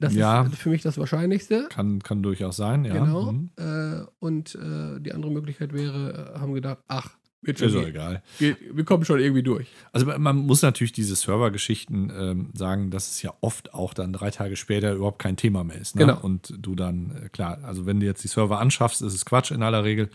Das Ja. ist für mich das Wahrscheinlichste. Kann, kann durchaus sein, ja. Genau. Mhm. Äh, und äh, die andere Möglichkeit wäre, äh, haben gedacht, ach, wird schon Ist gehen. egal. Geht, wir kommen schon irgendwie durch. Also man muss natürlich diese Servergeschichten ähm, sagen, dass es ja oft auch dann drei Tage später überhaupt kein Thema mehr ist. Ne? Genau. Und du dann, äh, klar, also wenn du jetzt die Server anschaffst, ist es Quatsch in aller Regel.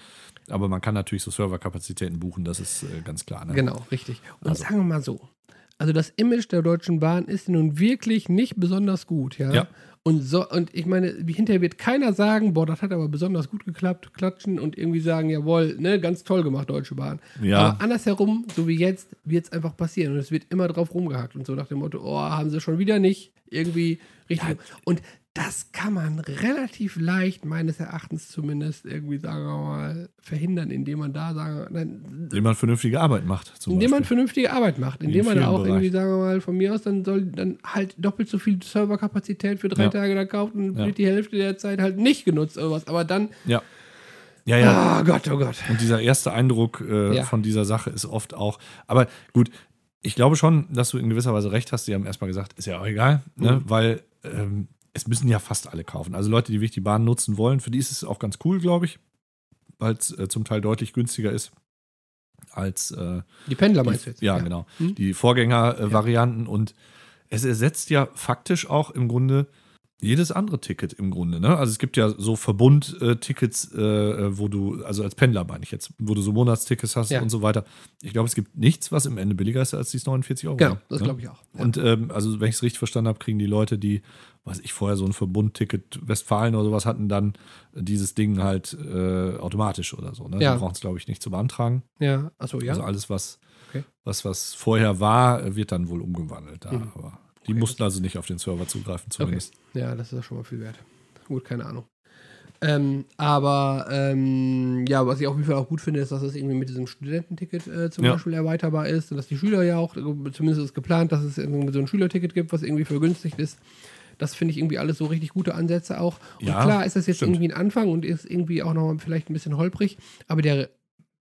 Aber man kann natürlich so Serverkapazitäten buchen, das ist äh, ganz klar. Ne? Genau, richtig. Und Also. sagen wir mal so. Also das Image der Deutschen Bahn ist nun wirklich nicht besonders gut, ja. Ja. Und so, und ich meine, wie hinterher wird keiner sagen, boah, das hat aber besonders gut geklappt, klatschen und irgendwie sagen, jawohl, ne, ganz toll gemacht, Deutsche Bahn. Ja. Aber andersherum, so wie jetzt, wird es einfach passieren. Und es wird immer drauf rumgehackt und so nach dem Motto, oh, haben sie schon wieder nicht irgendwie richtig. Ja. Und das kann man relativ leicht, meines Erachtens zumindest, irgendwie, sagen wir mal, verhindern, indem man da sagen, nein, Indem man vernünftige Arbeit macht. Indem man Beispiel. vernünftige Arbeit macht, In indem man vielen auch irgendwie, Bereichen. sagen wir mal, von mir aus dann soll dann halt doppelt so viel Serverkapazität für drei Ja. Tage da kauft und Ja. wird die Hälfte der Zeit halt nicht genutzt oder was. Aber dann, Ja. Ja, ja. ah Gott, oh Gott. Und dieser erste Eindruck äh, Ja. von dieser Sache ist oft auch. Aber gut, ich glaube schon, dass du in gewisser Weise recht hast. Die haben erstmal gesagt, ist ja auch egal, ne? Mhm. weil ähm, es müssen ja fast alle kaufen. Also Leute, die wirklich die Bahn nutzen wollen, für die ist es auch ganz cool, glaube ich, weil es äh, zum Teil deutlich günstiger ist. als äh, Die Pendler meinst du jetzt? ja, genau. Hm? Die Vorgängervarianten und es ersetzt ja faktisch auch im Grunde jedes andere Ticket im Grunde. Ne? Also es gibt ja so Verbund-Tickets, äh, wo du, also als Pendler meine ich jetzt, wo du so Monatstickets hast Ja. und so weiter. Ich glaube, es gibt nichts, was im Ende billiger ist als die 49 Euro. Genau, das ne? glaube ich auch. Ja. Und ähm, also, wenn ich es richtig verstanden habe, kriegen die Leute, die, was ich vorher so ein Verbundticket Westfalen oder sowas hatten, dann dieses Ding halt äh, automatisch oder so. Ne? Ja. Die brauchen es, glaube ich, nicht zu beantragen. ja, achso, ja. Also alles, was, Okay. was, was vorher war, äh, wird dann wohl umgewandelt. Da. Mhm. Aber die Okay, mussten also nicht auf den Server zugreifen, zumindest. Ja, das ist ja schon mal viel wert. Gut, keine Ahnung. Ähm, aber ähm, ja, was ich auf jeden Fall auch gut finde, ist, dass es irgendwie mit diesem Studententicket äh, zum Ja. Beispiel erweiterbar ist und dass die Schüler ja auch, zumindest ist geplant, dass es irgendwie so ein Schülerticket gibt, was irgendwie vergünstigt ist. Das finde ich irgendwie alles so richtig gute Ansätze auch. Und Ja, klar ist das jetzt stimmt. irgendwie ein Anfang und ist irgendwie auch noch vielleicht ein bisschen holprig, aber der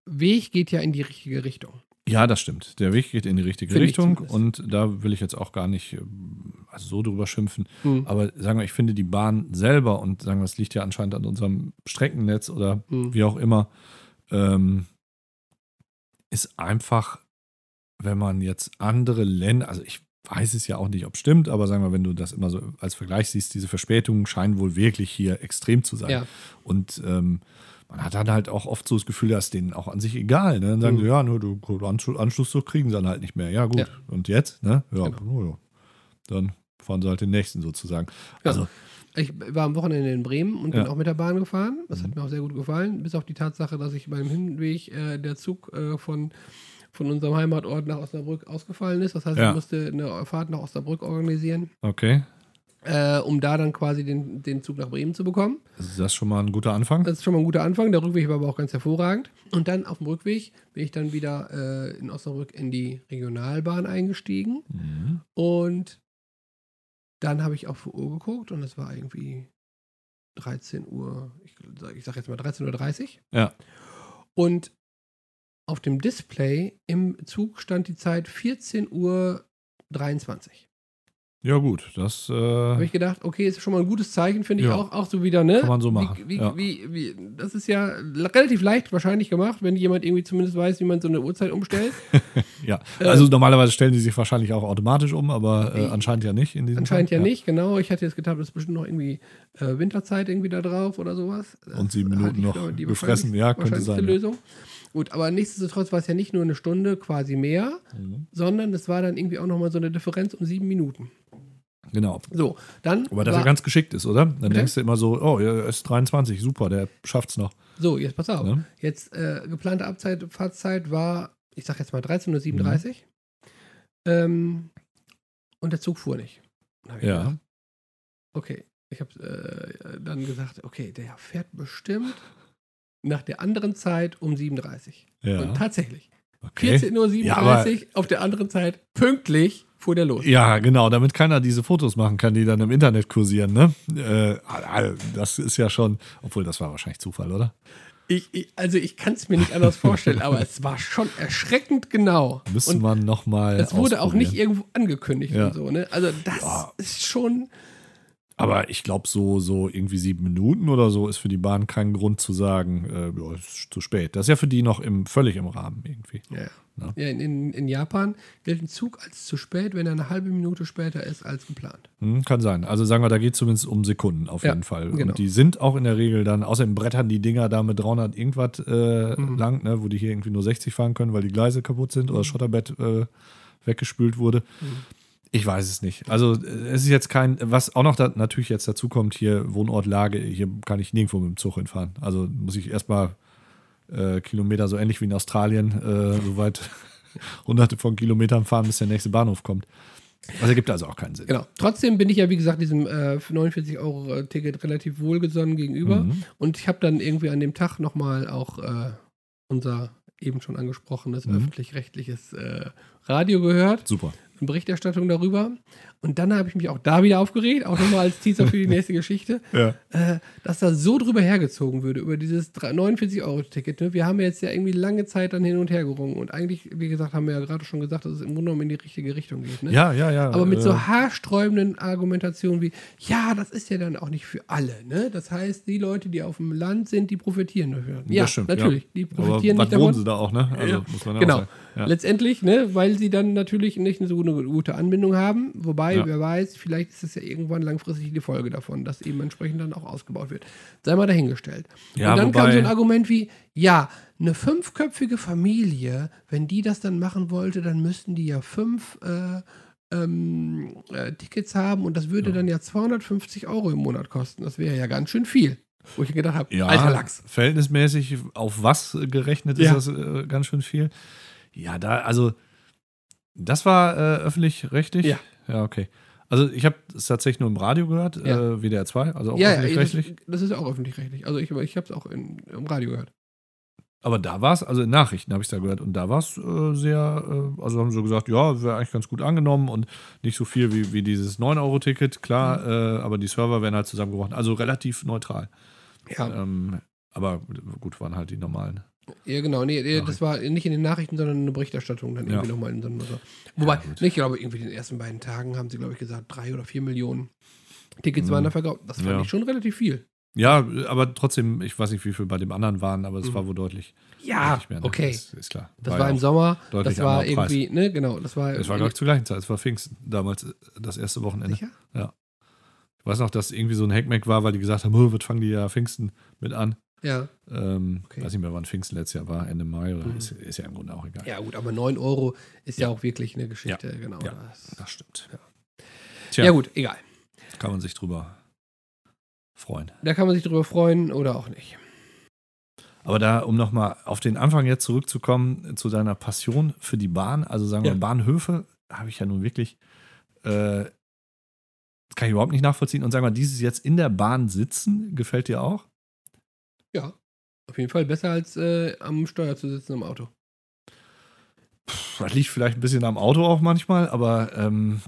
Weg geht ja in die richtige Richtung. Ja, das stimmt. Der Weg geht in die richtige Finde ich Richtung und da will ich jetzt auch gar nicht ähm, also so drüber schimpfen. Hm. Aber sagen wir, ich finde die Bahn selber und sagen wir, es liegt ja anscheinend an unserem Streckennetz oder Hm. wie auch immer, ähm, ist einfach, wenn man jetzt andere Länder, also ich weiß es ja auch nicht, ob es stimmt, aber sagen wir, wenn du das immer so als Vergleich siehst, diese Verspätungen scheinen wohl wirklich hier extrem zu sein. Ja. Und ähm, man hat dann halt auch oft so das Gefühl, dass denen auch an sich egal. Ne? Dann sagen Mhm. sie, ja, nur du Anschluss, Anschlusszug kriegen sie dann halt nicht mehr. Ja, gut. Ja. Und jetzt? Ne? Ja, Genau. ja. Dann fahren sie halt den nächsten sozusagen. Ja. Also, Ich war am Wochenende in Bremen und bin auch mit der Bahn gefahren. Das Mhm. hat mir auch sehr gut gefallen, bis auf die Tatsache, dass ich beim Hinweg äh, der Zug äh, von, von unserem Heimatort nach Osnabrück ausgefallen ist. Das heißt, ich musste eine Fahrt nach Osnabrück organisieren, okay. Äh, um da dann quasi den, den Zug nach Bremen zu bekommen. Ist das schon mal ein guter Anfang? Das ist schon mal ein guter Anfang. Der Rückweg war aber auch ganz hervorragend. Und dann auf dem Rückweg bin ich dann wieder äh, in Osnabrück in die Regionalbahn eingestiegen. Mhm. Und dann habe ich auf die Uhr geguckt und es war irgendwie 13 Uhr, ich, ich sag jetzt mal 13.30 Uhr. Ja. Und auf dem Display im Zug stand die Zeit 14.23 Uhr. Ja, gut. Das äh, Habe ich gedacht, okay, ist schon mal ein gutes Zeichen, finde ich Ja. auch, auch so wieder, ne? Kann man so machen, Wie, wie, ja. wie, das ist ja relativ leicht wahrscheinlich gemacht, wenn jemand irgendwie zumindest weiß, wie man so eine Uhrzeit umstellt. (laughs) ja. äh, Also normalerweise stellen die sich wahrscheinlich auch automatisch um, aber äh, anscheinend ja nicht in diesem Anscheinend ja, Fall. nicht, genau. Ich hatte jetzt gedacht, das ist bestimmt noch irgendwie äh, Winterzeit irgendwie da drauf oder sowas. Das Und sieben Minuten noch die gefressen. Ja, könnte sein, ja. Gut, aber nichtsdestotrotz war es ja nicht nur eine Stunde quasi mehr, Mhm. sondern es war dann irgendwie auch nochmal so eine Differenz um sieben Minuten. Genau. So, dann. Aber das war, ja ganz geschickt ist, oder? Dann Bitte? denkst du immer so, oh, er ist 23, super, der schafft's noch. so, jetzt pass auf. Ne? Jetzt äh, geplante Abzeit, Fahrtzeit war, ich sag jetzt mal 13.37 Uhr. Mhm. Ähm, und der Zug fuhr nicht. Ja. gedacht, okay, ich habe äh, dann gesagt, okay, der fährt bestimmt nach der anderen Zeit um 37. Ja. Und tatsächlich, Okay. 14.37 Uhr Ja, aber- auf der anderen Zeit, pünktlich fuhr der los. Ja, genau, damit keiner diese Fotos machen kann, die dann im Internet kursieren, ne? Äh, das ist ja schon, obwohl das war wahrscheinlich Zufall, oder? Ich, ich, also ich kann es mir nicht anders vorstellen, aber es war schon erschreckend genau. Müsste Und man nochmal. es wurde auch nicht irgendwo angekündigt Ja. und so, ne? Also das Ja. ist schon, Aber ich glaube, so, so irgendwie sieben Minuten oder so ist für die Bahn kein Grund zu sagen, äh, ja, es ist zu spät. Das ist ja für die noch im, völlig im Rahmen irgendwie. ja. Ja. ja in, in, Japan gilt ein Zug als zu spät, wenn er eine halbe Minute später ist als geplant. Hm, kann sein. Also sagen wir, da geht es zumindest um Sekunden auf jeden Fall. genau. Und die sind auch in der Regel dann, außerdem brettern die Dinger da mit 300 irgendwas äh, Mhm. lang, ne, wo die hier irgendwie nur 60 fahren können, weil die Gleise kaputt sind oder das Schotterbett äh, weggespült wurde. Mhm. Ich weiß es nicht. Also äh, es ist jetzt kein, was auch noch da, natürlich jetzt dazu kommt, hier Wohnortlage, hier kann ich nirgendwo mit dem Zug hinfahren. Also muss ich erstmal äh, Kilometer so ähnlich wie in Australien, äh, so weit (laughs) hunderte von Kilometern fahren, bis der nächste Bahnhof kommt. Also ergibt also auch keinen Sinn. Genau. Trotzdem bin ich ja, wie gesagt, diesem äh, 49 Euro äh, Ticket relativ wohlgesonnen gegenüber. Mhm. Und ich habe dann irgendwie an dem Tag nochmal auch äh, unser eben schon angesprochenes Mhm. öffentlich-rechtliches äh, Radio gehört. Super. Berichterstattung darüber. Und dann habe ich mich auch da wieder aufgeregt, auch nochmal als Teaser für die (laughs) nächste Geschichte, Ja. äh, dass da so drüber hergezogen würde, über dieses 49-Euro-Ticket. Ne? Wir haben ja jetzt ja irgendwie lange Zeit dann hin und her gerungen. Und eigentlich, wie gesagt, haben wir ja gerade schon gesagt, dass es im Grunde genommen in die richtige Richtung geht. Ne? Ja, ja, ja. Aber mit äh, so haarsträubenden Argumentationen wie, ja, das ist ja dann auch nicht für alle. Ne? Das heißt, die Leute, die auf dem Land sind, die profitieren dafür. Ja, stimmt, natürlich. Ja. Die Aber profitieren was nicht davon. wohnen sie da auch, ne? Also, Ja, muss man ja genau. auch sagen. Ja. Letztendlich, ne, weil sie dann natürlich nicht so eine gute Anbindung haben. Wobei, Ja. wer weiß, vielleicht ist es ja irgendwann langfristig die Folge davon, dass eben entsprechend dann auch ausgebaut wird. Sei mal dahingestellt. Ja, Und dann kam wobei- so ein Argument wie, ja, eine fünfköpfige Familie, wenn die das dann machen wollte, dann müssten die ja fünf äh, ähm, äh, Tickets haben und das würde dann ja 250 Euro im Monat kosten. Das wäre ja ganz schön viel. Wo ich gedacht habe, Ja, alter Lachs. verhältnismäßig auf was gerechnet Ja. ist das äh, ganz schön viel. Ja, da, also, das war äh, öffentlich-rechtlich? Ja. Ja, okay. Also, ich habe es tatsächlich nur im Radio gehört, Ja. äh, WDR 2, also auch Ja, ja, öffentlich-rechtlich. das, das ist ja auch öffentlich-rechtlich. Also ich, ich habe es auch in, im Radio gehört. Aber da war es, also in Nachrichten habe ich es da gehört, und da war es äh, sehr, äh, also haben sie gesagt, ja, wäre eigentlich ganz gut angenommen und nicht so viel wie, wie dieses 9-Euro-Ticket, klar, äh, aber die Server werden halt zusammengebrochen. Also relativ neutral. Ja, Ähm, aber gut, waren halt die normalen. Ja genau. Nee, nee, das war nicht in den Nachrichten, sondern eine Berichterstattung dann irgendwie Ja. nochmal in so einem. So. Wobei, gut. ich glaube, irgendwie in den ersten beiden Tagen haben sie, glaube ich, gesagt, drei oder vier Millionen Tickets waren da verkauft. Das fand Mhm. Ja. ich schon relativ viel. Ja, aber trotzdem, ich weiß nicht, wie viel bei dem anderen waren, aber es war wohl deutlich. Mhm. Ja, mehr, ne? okay. Ist, ist klar. Das ja war im Sommer, das war Preis. irgendwie, ne, genau, das war. Es war, glaube ich, zur gleichen Zeit. Es war Pfingsten, damals das erste Wochenende. Sicher? Ich weiß noch, dass irgendwie so ein Hackmack war, weil die gesagt haben, "Oh, was fangen die ja Pfingsten mit an? Ja. Ähm, Okay. Weiß nicht mehr, wann Pfingsten letztes Jahr war, Ende Mai oder ist, ist ja im Grunde auch egal. Ja, gut, aber 9 Euro ist ja, auch wirklich eine Geschichte, genau. Ja. Das, Das stimmt. Ja. Tja, ja, gut, egal. kann man sich drüber freuen. Da kann man sich drüber freuen oder auch nicht. Aber da, um nochmal auf den Anfang jetzt zurückzukommen, zu deiner Passion für die Bahn, also sagen wir Ja. Bahnhöfe, habe ich ja nun wirklich, äh, kann ich überhaupt nicht nachvollziehen. Und sag mal, dieses jetzt in der Bahn sitzen, gefällt dir auch? Ja. Auf jeden Fall besser als äh, am Steuer zu sitzen im Auto. Puh, Das liegt vielleicht ein bisschen am Auto auch manchmal, aber ähm,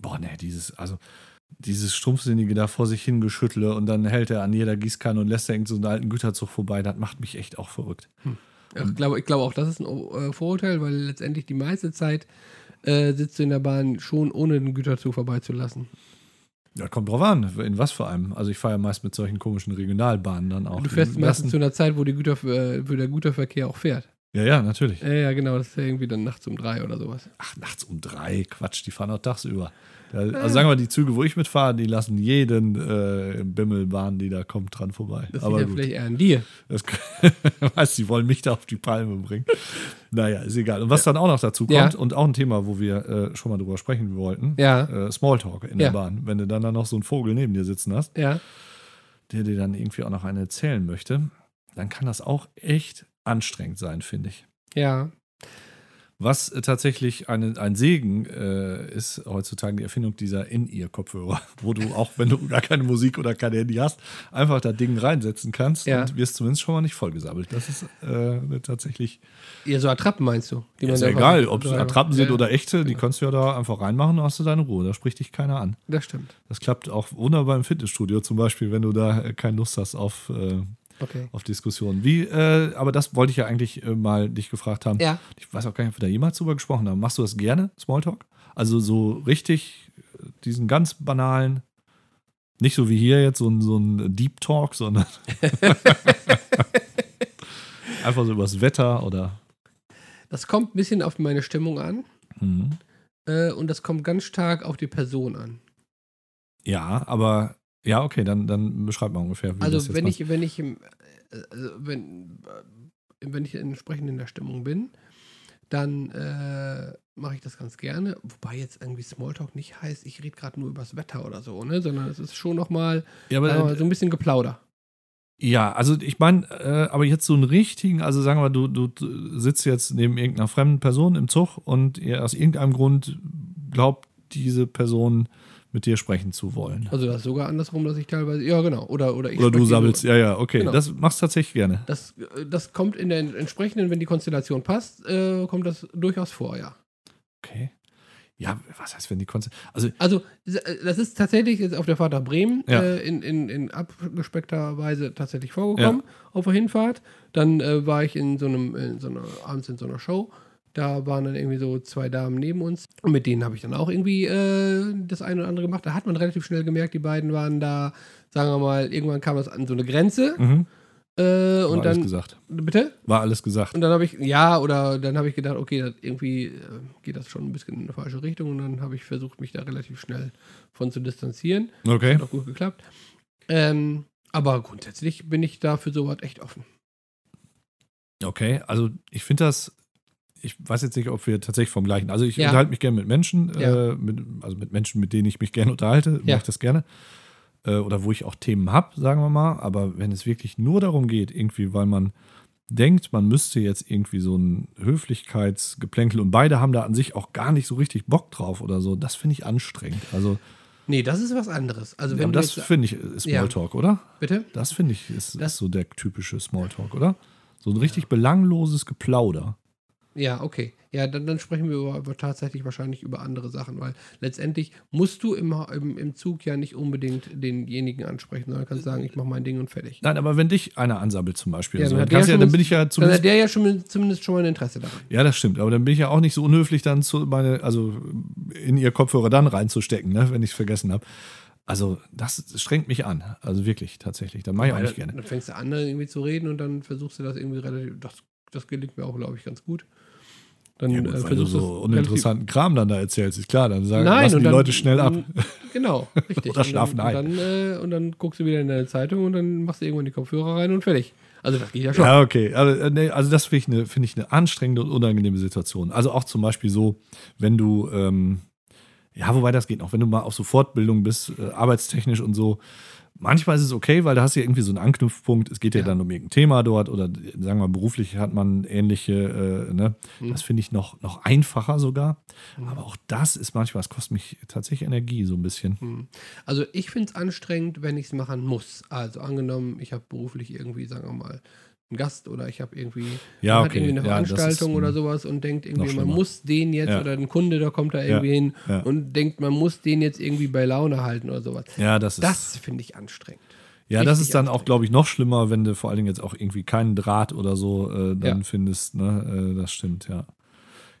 boah, ne, dieses, also dieses Stumpfsinnige da vor sich hingeschüttle und dann hält er an jeder Gießkanne und lässt irgend so einen alten Güterzug vorbei, das macht mich echt auch verrückt. Ja, ich, glaube, ich glaube auch, das ist ein äh, Vorurteil, weil letztendlich die meiste Zeit äh, sitzt du in der Bahn schon ohne den Güterzug vorbeizulassen. Ja, kommt drauf an, in was für einem. Also ich fahre ja meist mit solchen komischen Regionalbahnen dann auch. du fährst meistens zu einer Zeit, wo, die Güter, äh, wo der Güterverkehr auch fährt. Ja, ja, natürlich. Ja, ja, genau, das ist ja irgendwie dann nachts um drei oder sowas. Ach, nachts um drei, Quatsch, die fahren auch tagsüber. Ja, also sagen wir, die Züge, wo ich mitfahre, die lassen jeden äh, Bimmelbahn, die da kommt, dran vorbei. Das Aber liegt ja vielleicht eher an dir. das, (laughs) weißt, die wollen mich da auf die Palme bringen. Naja, ist egal. Und was dann auch noch dazu Ja. kommt, und auch ein Thema, wo wir äh, schon mal drüber sprechen wollten, Ja, äh, Smalltalk in Ja. der Bahn. Wenn du dann, dann noch so einen Vogel neben dir sitzen hast, ja. der dir dann irgendwie auch noch eine erzählen möchte, dann kann das auch echt anstrengend sein, finde ich. Ja. Was äh, tatsächlich eine, ein Segen äh, ist heutzutage die Erfindung dieser In-Ear-Kopfhörer, (laughs) wo du auch, wenn du gar keine Musik oder kein Handy hast, einfach das Ding reinsetzen kannst Ja. und wirst zumindest schon mal nicht vollgesabbelt. Das ist äh, tatsächlich Ihr so Attrappen meinst du? Die ja, ist da ja egal, ob es Ja, Attrappen sind ja, oder echte, die genau. kannst du ja da einfach reinmachen und hast du deine Ruhe. Da spricht dich keiner an. Das stimmt. Das klappt auch wunderbar im Fitnessstudio zum Beispiel, wenn du da äh, keine Lust hast auf, äh, Okay. auf Diskussionen. Wie, äh, aber das wollte ich ja eigentlich äh, mal dich gefragt haben. Ja. Ich weiß auch gar nicht, ob wir da jemals drüber gesprochen haben. Machst du das gerne, Smalltalk? Also so richtig äh, diesen ganz banalen, nicht so wie hier jetzt so ein, so ein Deep Talk, sondern (laughs) einfach so übers Wetter oder. Das kommt ein bisschen auf meine Stimmung an Mhm. äh, und das kommt ganz stark auf die Person an. Ja, aber ja, okay, dann, dann beschreib mal ungefähr, wie das Also jetzt wenn ich, wenn ich, im, äh, also wenn, äh, wenn ich entsprechend in der Stimmung bin, dann äh, mache ich das ganz gerne. Wobei jetzt irgendwie Smalltalk nicht heißt, ich rede gerade nur übers Wetter oder so, ne? Sondern es ist schon nochmal Ja, aber, so ein bisschen Geplauder. Ja, also ich meine, äh, aber jetzt so einen richtigen, also sagen wir, du, du du sitzt jetzt neben irgendeiner fremden Person im Zug und ihr aus irgendeinem Grund glaubt diese Person mit dir sprechen zu wollen. Also das ist sogar andersrum, dass ich teilweise, ja genau, oder, oder ich Oder du sabbelst, nur- ja, ja, okay, Genau. das machst du tatsächlich gerne. Das, äh, das kommt in der entsprechenden, wenn die Konstellation passt, äh, kommt das durchaus vor, ja. Okay. Ja, was heißt, wenn die Konzerte. Also, Also, das ist tatsächlich jetzt auf der Fahrt nach Bremen Ja. äh, in, in, in abgespeckter Weise tatsächlich vorgekommen, auf der Hinfahrt. Dann äh, war ich in so einem, in so einer, abends in so einer Show. Da waren dann irgendwie so zwei Damen neben uns. Und mit denen habe ich dann auch irgendwie äh, das eine oder andere gemacht. Da hat man relativ schnell gemerkt, die beiden waren da, sagen wir mal, irgendwann kam das an so eine Grenze. mhm, Äh, war und alles dann. gesagt. Bitte? War alles gesagt. Und dann habe ich, ja, oder dann habe ich gedacht, okay, irgendwie äh, geht das schon ein bisschen in eine falsche Richtung. Und dann habe ich versucht, mich da relativ schnell von zu distanzieren. Okay. Hat auch gut geklappt. Ähm, aber grundsätzlich bin ich da für sowas echt offen. Okay, also ich finde das, ich weiß jetzt nicht, ob wir tatsächlich vom gleichen, also ich Ja. unterhalte mich gerne mit Menschen, Ja. äh, mit, also mit Menschen, mit denen ich mich gerne unterhalte, mache Ja. ich das gerne. Äh, oder wo ich auch Themen habe, sagen wir mal. Aber wenn es wirklich nur darum geht, irgendwie, weil man denkt, man müsste jetzt irgendwie so ein Höflichkeitsgeplänkel und beide haben da an sich auch gar nicht so richtig Bock drauf oder so, das finde ich anstrengend. Also, Nee, das ist was anderes. Also ja, wenn du das finde ich ist Ja. Smalltalk, oder? bitte? Das finde ich ist, Das- ist so der typische Smalltalk, oder? So ein richtig belangloses Geplauder. Ja, okay. Ja, dann, dann sprechen wir über, über tatsächlich wahrscheinlich über andere Sachen, weil letztendlich musst du im, im, im Zug ja nicht unbedingt denjenigen ansprechen, sondern kannst sagen, ich mache mein Ding und fertig. Nein, aber wenn dich einer ansammelt zum Beispiel, Ja, also, dann dann, ja, dann bin ich ja Dann hat zumindest. der ja schon, zumindest schon mal ein Interesse daran. Ja, das stimmt, aber dann bin ich ja auch nicht so unhöflich, dann zu meine, also in ihr Kopfhörer dann reinzustecken, ne, wenn ich es vergessen habe. Also, das strengt mich an. Also wirklich, tatsächlich. Da mache ich auch nicht dann, gerne. dann fängst du an, irgendwie zu reden und dann versuchst du das irgendwie relativ. Das, das gelingt mir auch, glaube ich, ganz gut. Dann Ja, gut, äh, versuchst du so es uninteressanten Kram dann da erzählst, ist klar, dann sagen, Nein, lassen und die dann- Leute schnell ab. Genau, (laughs) richtig. Oder schlafen und dann, und dann, äh, und dann guckst du wieder in deine Zeitung und dann machst du irgendwann die Kopfhörer rein und fertig. Also das geht ja schon. Ja, okay. Also, äh, nee, also das finde ich, eine, finde ich eine anstrengende und unangenehme Situation. Also auch zum Beispiel so, wenn du, ähm, ja, wobei das geht noch, wenn du mal auf so Fortbildung bist, äh, arbeitstechnisch und so, manchmal ist es okay, weil da hast du ja irgendwie so einen Anknüpfpunkt. Es geht ja, Ja. dann um irgendein Thema dort oder sagen wir mal, beruflich hat man ähnliche, äh, ne? Mhm. Das finde ich noch, noch einfacher sogar. Aber auch das ist manchmal, es kostet mich tatsächlich Energie so ein bisschen. Hm. Also ich finde es anstrengend, wenn ich es machen muss. Also angenommen, ich habe beruflich irgendwie, sagen wir mal, einen Gast oder ich habe irgendwie, Ja, okay. irgendwie eine Ja, Veranstaltung ist, oder sowas und denkt irgendwie, man muss den jetzt Ja. oder ein Kunde, der kommt da irgendwie hin und denkt, man muss den jetzt irgendwie bei Laune halten oder sowas. Ja, das ist. Das finde ich anstrengend. Ja, das ist dann auch, glaube ich, noch schlimmer, wenn du vor allen Dingen jetzt auch irgendwie keinen Draht oder so äh, dann findest. Ne? Äh, das stimmt, ja.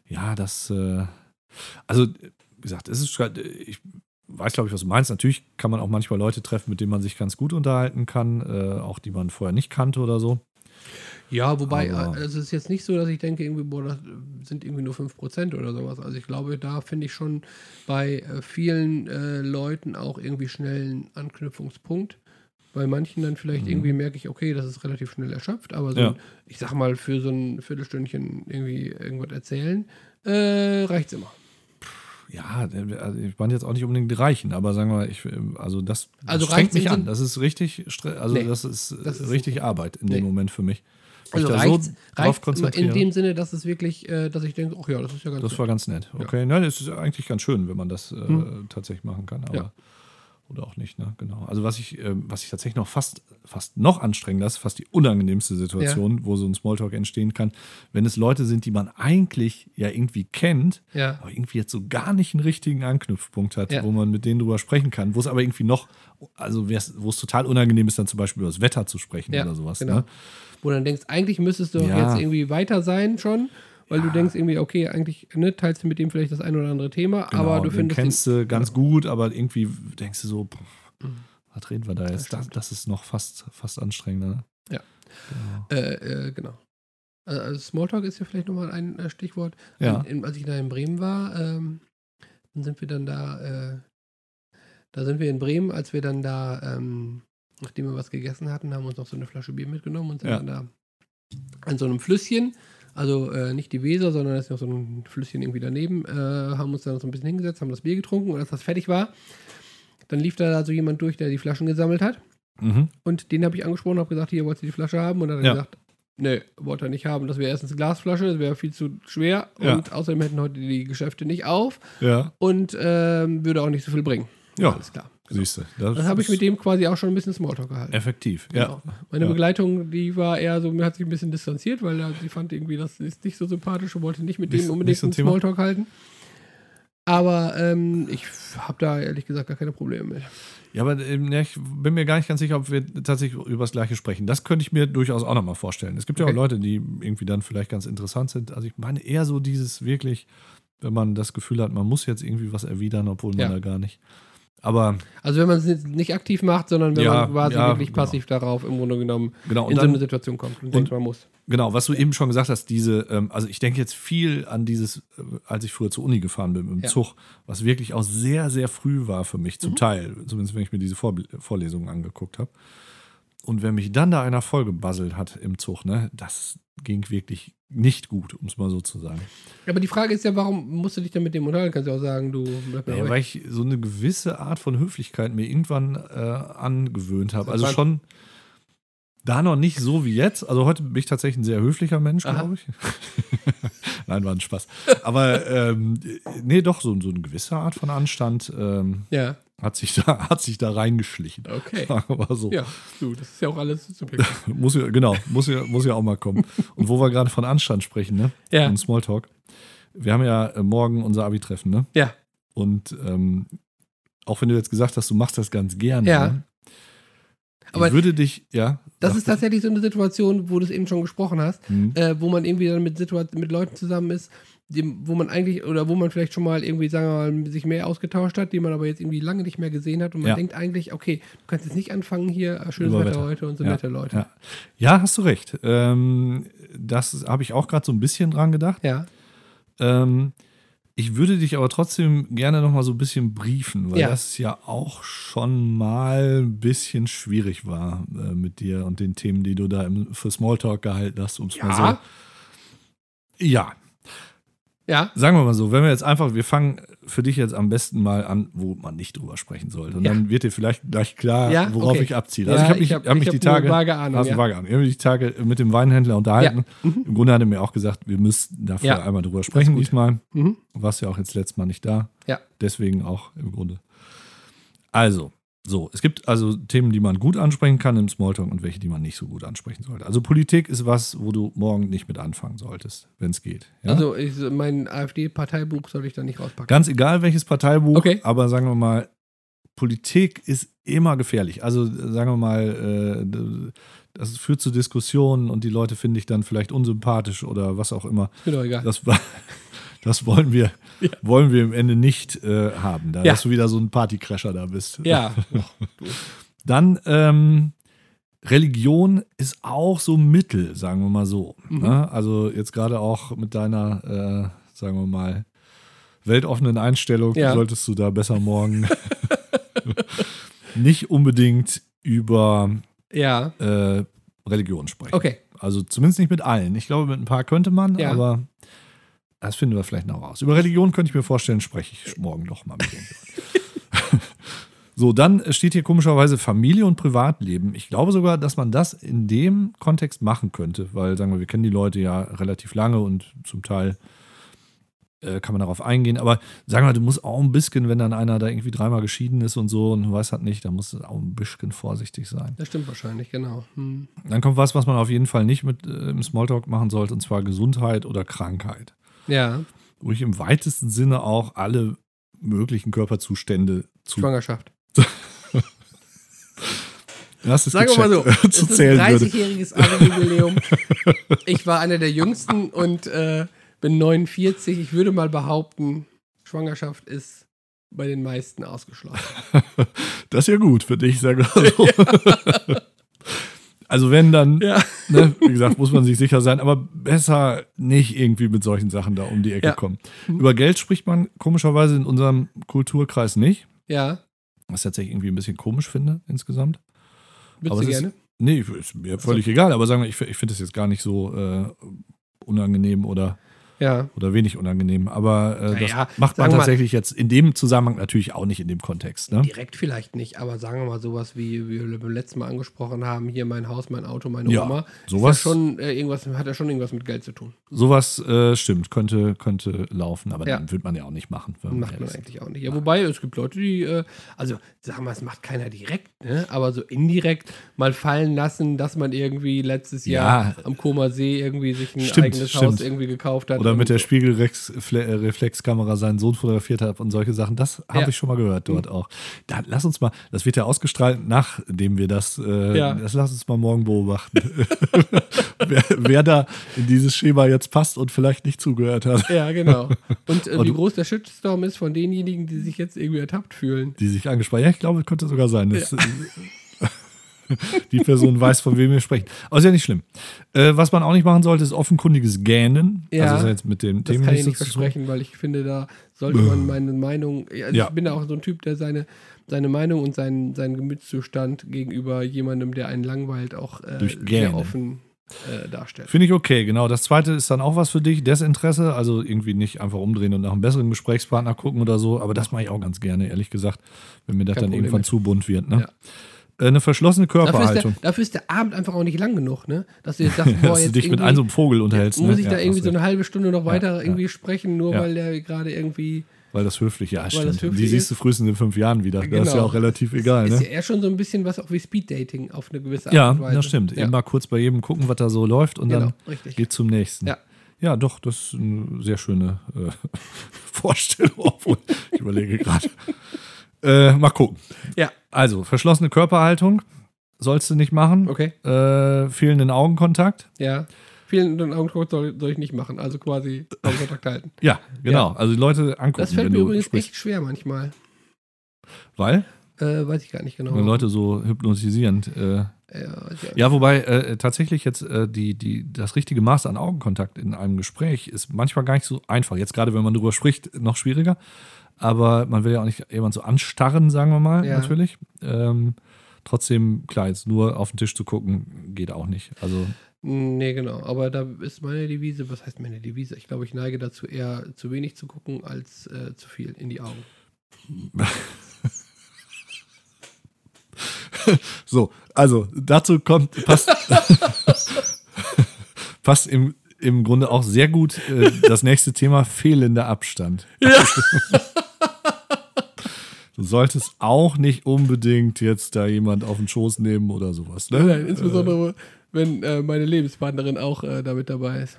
Ja, das, äh, also, wie gesagt, es ist, grad- ich weiß, glaube ich, was du meinst. Natürlich kann man auch manchmal Leute treffen, mit denen man sich ganz gut unterhalten kann, äh, auch die man vorher nicht kannte oder so. Ja, wobei, Aber- äh, es ist jetzt nicht so, dass ich denke, irgendwie, boah, das sind irgendwie nur 5% oder sowas. Also ich glaube, da finde ich schon bei äh, vielen äh, Leuten auch irgendwie schnell einen Anknüpfungspunkt. Bei manchen dann vielleicht Mhm. irgendwie merke ich, okay, das ist relativ schnell erschöpft, aber so, Ja. ein, ich sag mal, für so ein Viertelstündchen irgendwie irgendwas erzählen, äh, reicht's immer. Ja, also ich meine jetzt auch nicht unbedingt die Reichen, aber sagen wir, ich, äh, also das, das Also strengt mich an. Das ist richtig, also Nee, das ist, das ist richtig nicht- Arbeit in Nee. dem Moment für mich. Also drauf reicht's immer in dem Sinne, dass es wirklich, äh, dass ich denke, ach ja, das ist ja ganz Das nett. war ganz nett. Okay, nein, es ist eigentlich ganz schön, wenn man das äh, Hm. tatsächlich machen kann, aber Ja. Oder auch nicht, ne? Genau. Also was ich, ähm, was ich tatsächlich noch fast, fast noch anstrengender ist, fast die unangenehmste Situation, wo so ein Smalltalk entstehen kann, wenn es Leute sind, die man eigentlich ja irgendwie kennt, Ja. aber irgendwie jetzt so gar nicht einen richtigen Anknüpfpunkt hat, Ja. wo man mit denen drüber sprechen kann, wo es aber irgendwie noch, also wo es total unangenehm ist, dann zum Beispiel über das Wetter zu sprechen Ja, oder sowas. genau. Ne? Wo du dann denkst, eigentlich müsstest du Ja. jetzt irgendwie weiter sein schon, weil du denkst irgendwie, okay, eigentlich ne, teilst du mit dem vielleicht das ein oder andere Thema, Genau, aber du den findest kennst du ganz gut, aber irgendwie denkst du so, pff, Mhm. was reden wir da jetzt? Das, das ist noch fast, fast anstrengender. Ja. Genau. Äh, äh, genau. Also, also Smalltalk ist ja vielleicht nochmal ein äh, Stichwort. Ja. In, in, als ich da in Bremen war, ähm, dann sind wir dann da, äh, da sind wir in Bremen, als wir dann da, ähm, nachdem wir was gegessen hatten, haben wir uns noch so eine Flasche Bier mitgenommen und sind Ja. dann da an so einem Flüsschen, also äh, nicht die Weser, sondern da ist noch so ein Flüsschen irgendwie daneben, äh, haben uns dann so ein bisschen hingesetzt, haben das Bier getrunken und als das fertig war, dann lief da so jemand durch, der die Flaschen gesammelt hat. Mhm. Und den habe ich angesprochen, habe gesagt, hier wollt ihr die Flasche haben? Und dann hat er Ja. gesagt, nee, wollte er nicht haben. Das wäre erstens eine Glasflasche, das wäre viel zu schwer. Ja. Und außerdem hätten heute die Geschäfte nicht auf Ja, und ähm, würde auch nicht so viel bringen. Ja. Alles klar. Siehst du. Das habe ich mit dem quasi auch schon ein bisschen Smalltalk gehalten. Effektiv, ja. Genau. Meine Ja. Begleitung, die war eher so, mir hat sich ein bisschen distanziert, weil sie fand irgendwie, das ist nicht so sympathisch und wollte nicht mit dem unbedingt einen Thema? Smalltalk halten. Aber ähm, ich habe da ehrlich gesagt gar keine Probleme mit. Ja, aber ja, ich bin mir gar nicht ganz sicher, ob wir tatsächlich über das Gleiche sprechen. Das könnte ich mir durchaus auch nochmal vorstellen. Es gibt ja Okay. auch Leute, die irgendwie dann vielleicht ganz interessant sind. Also ich meine eher so dieses wirklich, wenn man das Gefühl hat, man muss jetzt irgendwie was erwidern, obwohl man Ja. da gar nicht. Aber Also wenn man es nicht aktiv macht, sondern wenn Ja, man quasi ja, wirklich genau. passiv darauf im Grunde genommen genau, in so dann, eine Situation kommt und, denkt, man muss. Genau, was du eben schon gesagt hast, diese, ähm, also ich denke jetzt viel an dieses, äh, als ich früher zur Uni gefahren bin im Ja. Zug, was wirklich auch sehr, sehr früh war für mich, Mhm. zum Teil, zumindest wenn ich mir diese Vor Vorlesungen angeguckt habe. Und wenn mich dann da einer vollgebasselt hat im Zug, ne, das ging wirklich nicht gut, um es mal so zu sagen. Aber die Frage ist ja, warum musst du dich denn mit dem unterhalten? Kannst du auch sagen, du bleib Ja, weil ich so eine gewisse Art von Höflichkeit mir irgendwann äh, angewöhnt habe. Also schon da noch nicht so wie jetzt. Also heute bin ich tatsächlich ein sehr höflicher Mensch, glaube ich. (laughs) Nein, war ein Spaß. Aber ähm, nee, doch, so, so eine gewisse Art von Anstand ähm, Ja, hat, sich da, (laughs) hat sich da reingeschlichen. okay. Mal so. Ja, du, das ist ja auch alles subjektiv. (laughs) Muss ja, genau, muss ja, muss ja auch mal kommen. Und wo wir gerade von Anstand sprechen, ne? Ja. Und Smalltalk. Wir haben ja äh, morgen unser Abi-Treffen, ne? Ja. Und ähm, auch wenn du jetzt gesagt hast, du machst das ganz gerne, Ja. ne? Aber ich würde dich, ja. Das ist tatsächlich so eine Situation, wo du es eben schon gesprochen hast, Hm. äh, wo man irgendwie dann mit, Situa mit Leuten zusammen ist, dem, wo man eigentlich, oder wo man vielleicht schon mal irgendwie, sagen wir mal, sich mehr ausgetauscht hat, die man aber jetzt irgendwie lange nicht mehr gesehen hat und man Ja. denkt eigentlich, okay, du kannst jetzt nicht anfangen hier, äh, schönes Wetter, Wetter. heute und so Ja, nette Leute. Ja. ja, hast du recht. Ähm, das habe ich auch gerade so ein bisschen dran gedacht. Ja, Ähm, ich würde dich aber trotzdem gerne noch mal so ein bisschen briefen, weil Ja. das ja auch schon mal ein bisschen schwierig war äh, mit dir und den Themen, die du da im, für Smalltalk gehalten hast, um es mal Ja. so. Ja, ja, sagen wir mal so, wenn wir jetzt einfach, wir fangen für dich jetzt am besten mal an, wo man nicht drüber sprechen sollte. Und Ja. dann wird dir vielleicht gleich klar, Ja, worauf okay. ich abziele. Ja, Also ich habe mich, ich hab- hab mich ich die Tage, vage Ahnung, hast du ja. vage Ahnung. Ich habe mich die Tage mit dem Weinhändler unterhalten. Ja. Mhm. Im Grunde hat er mir auch gesagt, wir müssten dafür Ja. einmal drüber sprechen diesmal. mhm. Du warst ja auch jetzt letztes Mal nicht da. Ja. Deswegen auch im Grunde. Also, so, es gibt also Themen, die man gut ansprechen kann im Smalltalk und welche, die man nicht so gut ansprechen sollte. Also Politik ist was, wo du morgen nicht mit anfangen solltest, wenn es geht. Ja? Also ich, mein AfD-Parteibuch soll ich da nicht rauspacken. Ganz egal welches Parteibuch, Okay. aber sagen wir mal, Politik ist immer gefährlich. Also sagen wir mal, äh, das führt zu Diskussionen und die Leute finde ich dann vielleicht unsympathisch oder was auch immer. Ist mir doch egal. Das, war, das wollen wir, (laughs) wollen wir im Ende nicht äh, haben, da Ja. dass du wieder so ein Partycrasher da bist. ja, (laughs) Dann ähm, Religion ist auch so Mittel, sagen wir mal so. Mhm. Ne? Also jetzt gerade auch mit deiner, äh, sagen wir mal, weltoffenen Einstellung Ja. solltest du da besser morgen (laughs) nicht unbedingt über ja, äh, Religion sprechen. okay. Also zumindest nicht mit allen. Ich glaube, mit ein paar könnte man, Ja. aber das finden wir vielleicht noch raus. Über Religion könnte ich mir vorstellen, spreche ich morgen noch mal mit denen. (laughs) so, dann steht hier komischerweise Familie und Privatleben. Ich glaube sogar, dass man das in dem Kontext machen könnte, weil, sagen wir, wir kennen die Leute ja relativ lange und zum Teil äh, kann man darauf eingehen. Aber sagen wir, du musst auch ein bisschen, wenn dann einer da irgendwie dreimal geschieden ist und so und du weißt halt nicht, da musst du auch ein bisschen vorsichtig sein. Das stimmt wahrscheinlich, genau. Hm. Dann kommt was, was man auf jeden Fall nicht mit äh, im Smalltalk machen sollte, und zwar Gesundheit oder Krankheit. Ja, Wo ich im weitesten Sinne auch alle möglichen Körperzustände zu, Schwangerschaft. (laughs) hast es Sagen wir mal so, gecheckt, (laughs) es zu ist ein zählen würde. 30-jähriges Abi-Jubiläum. (laughs) ich war einer der jüngsten und äh, bin 49. Ich würde mal behaupten, Schwangerschaft ist bei den meisten ausgeschlossen. Das ist ja gut für dich, sag mal so. Also wenn dann, Ja. ne, wie gesagt, muss man sich sicher sein, aber besser nicht irgendwie mit solchen Sachen da um die Ecke Ja. kommen. Über Geld spricht man komischerweise in unserem Kulturkreis nicht, Ja, was ich tatsächlich irgendwie ein bisschen komisch finde insgesamt. würdest Aber du es ist- gerne? Nee, ist mir völlig egal, aber sagen wir, ich, ich finde es jetzt gar nicht so äh, unangenehm oder, Ja. oder wenig unangenehm. Aber äh, das Naja, macht man wir mal- tatsächlich jetzt in dem Zusammenhang natürlich auch nicht in dem Kontext. Ne? Direkt vielleicht nicht, aber sagen wir mal sowas, wie wir beim letzten Mal angesprochen haben, hier mein Haus, mein Auto, meine Ja, Oma. sowas- schon, äh, irgendwas, hat ja schon irgendwas mit Geld zu tun. Sowas äh, stimmt, könnte, könnte laufen, aber Ja. dann wird man ja auch nicht machen. Macht man eigentlich auch nicht. Ja, wobei es gibt Leute, die, äh, also sagen wir, es macht keiner direkt, ne? aber so indirekt mal fallen lassen, dass man irgendwie letztes Ja. Jahr am Koma See irgendwie sich ein Stimmt, eigenes stimmt. Haus irgendwie gekauft hat. Oder Oder mit der so. Spiegelreflexkamera seinen Sohn fotografiert hat und solche Sachen. Das habe Ja. ich schon mal gehört dort auch. Dann lass uns mal, das wird ja ausgestrahlt, nachdem wir das, äh, Ja. das lass uns mal morgen beobachten. (laughs) wer, wer da in dieses Schema jetzt passt und vielleicht nicht zugehört hat, Ja, genau. Und äh, (laughs) Und wie groß der Shitstorm ist von denjenigen, die sich jetzt irgendwie ertappt fühlen. die sich angesprochen Ja, ich glaube, es könnte sogar sein. dass, (laughs) die Person weiß, von wem wir sprechen. Aber ist ja nicht schlimm. Äh, was man auch nicht machen sollte, ist offenkundiges Gähnen. Ja. also das jetzt mit dem Thema kann ich nicht versprechen, weil ich finde, da sollte man meine Meinung. Also Ja. Ich bin da auch so ein Typ, der seine, seine Meinung und seinen, seinen Gemütszustand gegenüber jemandem, der einen langweilt, auch äh, Durch sehr Gähnen. offen äh, darstellt. Finde ich okay, genau. Das zweite ist dann auch was für dich, Desinteresse, also irgendwie nicht einfach umdrehen und nach einem besseren Gesprächspartner gucken oder so, aber das mache ich auch ganz gerne, ehrlich gesagt, wenn mir das Kein dann Problem irgendwann mit. zu bunt wird. Ne? Ja. Äh, Eine verschlossene Dafür ist, der, Körperhaltung, dafür ist der Abend einfach auch nicht lang genug, ne? Dass du jetzt sagst, (laughs) boah, dass du jetzt dich mit einem so einem Vogel unterhältst. muss ne? ich da Ja, irgendwie so eine halbe Stunde noch weiter ja. irgendwie sprechen, nur Ja. weil der gerade irgendwie. Weil das höflich, ja, stimmt. das höflich Die siehst ist. du frühestens in fünf Jahren wieder. Das ist ja Genau. auch relativ egal, ist ne? ja eher schon so ein bisschen was auch wie Speeddating auf eine gewisse Art Ja, und Weise. das stimmt. Ja. Eben mal kurz bei jedem gucken, was da so läuft und Genau, dann richtig. geht zum nächsten. Ja. Ja, doch, das ist eine sehr schöne äh, (laughs) Vorstellung. Obwohl, (laughs) ich überlege gerade. Äh, mal gucken. Ja, Also, verschlossene Körperhaltung sollst du nicht machen. okay. Äh, fehlenden Augenkontakt. Ja. Vielen Augenkontakt soll, soll ich nicht machen, also quasi Augenkontakt halten. Ja, genau. Also die Leute angucken, Das fällt mir übrigens sprichst. echt schwer manchmal. Weil Äh, weiß ich gar nicht genau. wenn Leute so hypnotisierend. Äh, Ja, ja, wobei äh, tatsächlich jetzt äh, die, die, das richtige Maß an Augenkontakt in einem Gespräch ist manchmal gar nicht so einfach. Jetzt gerade, wenn man darüber spricht, noch schwieriger. Aber man will ja auch nicht jemand so anstarren, sagen wir mal, Ja. natürlich. Ähm, trotzdem, klar, jetzt nur auf den Tisch zu gucken, geht auch nicht. Also, Nee, genau. Aber da ist meine Devise, was heißt meine Devise? Ich glaube, ich neige dazu eher zu wenig zu gucken als äh, zu viel in die Augen. (laughs) so, also dazu kommt, passt, (laughs) (laughs) passt im, im Grunde auch sehr gut äh, (laughs) das nächste Thema: fehlender Abstand. (laughs) Du solltest auch nicht unbedingt jetzt da jemand auf den Schoß nehmen oder sowas. Ne? Nein, insbesondere, wenn äh, meine Lebenspartnerin auch äh, damit dabei ist.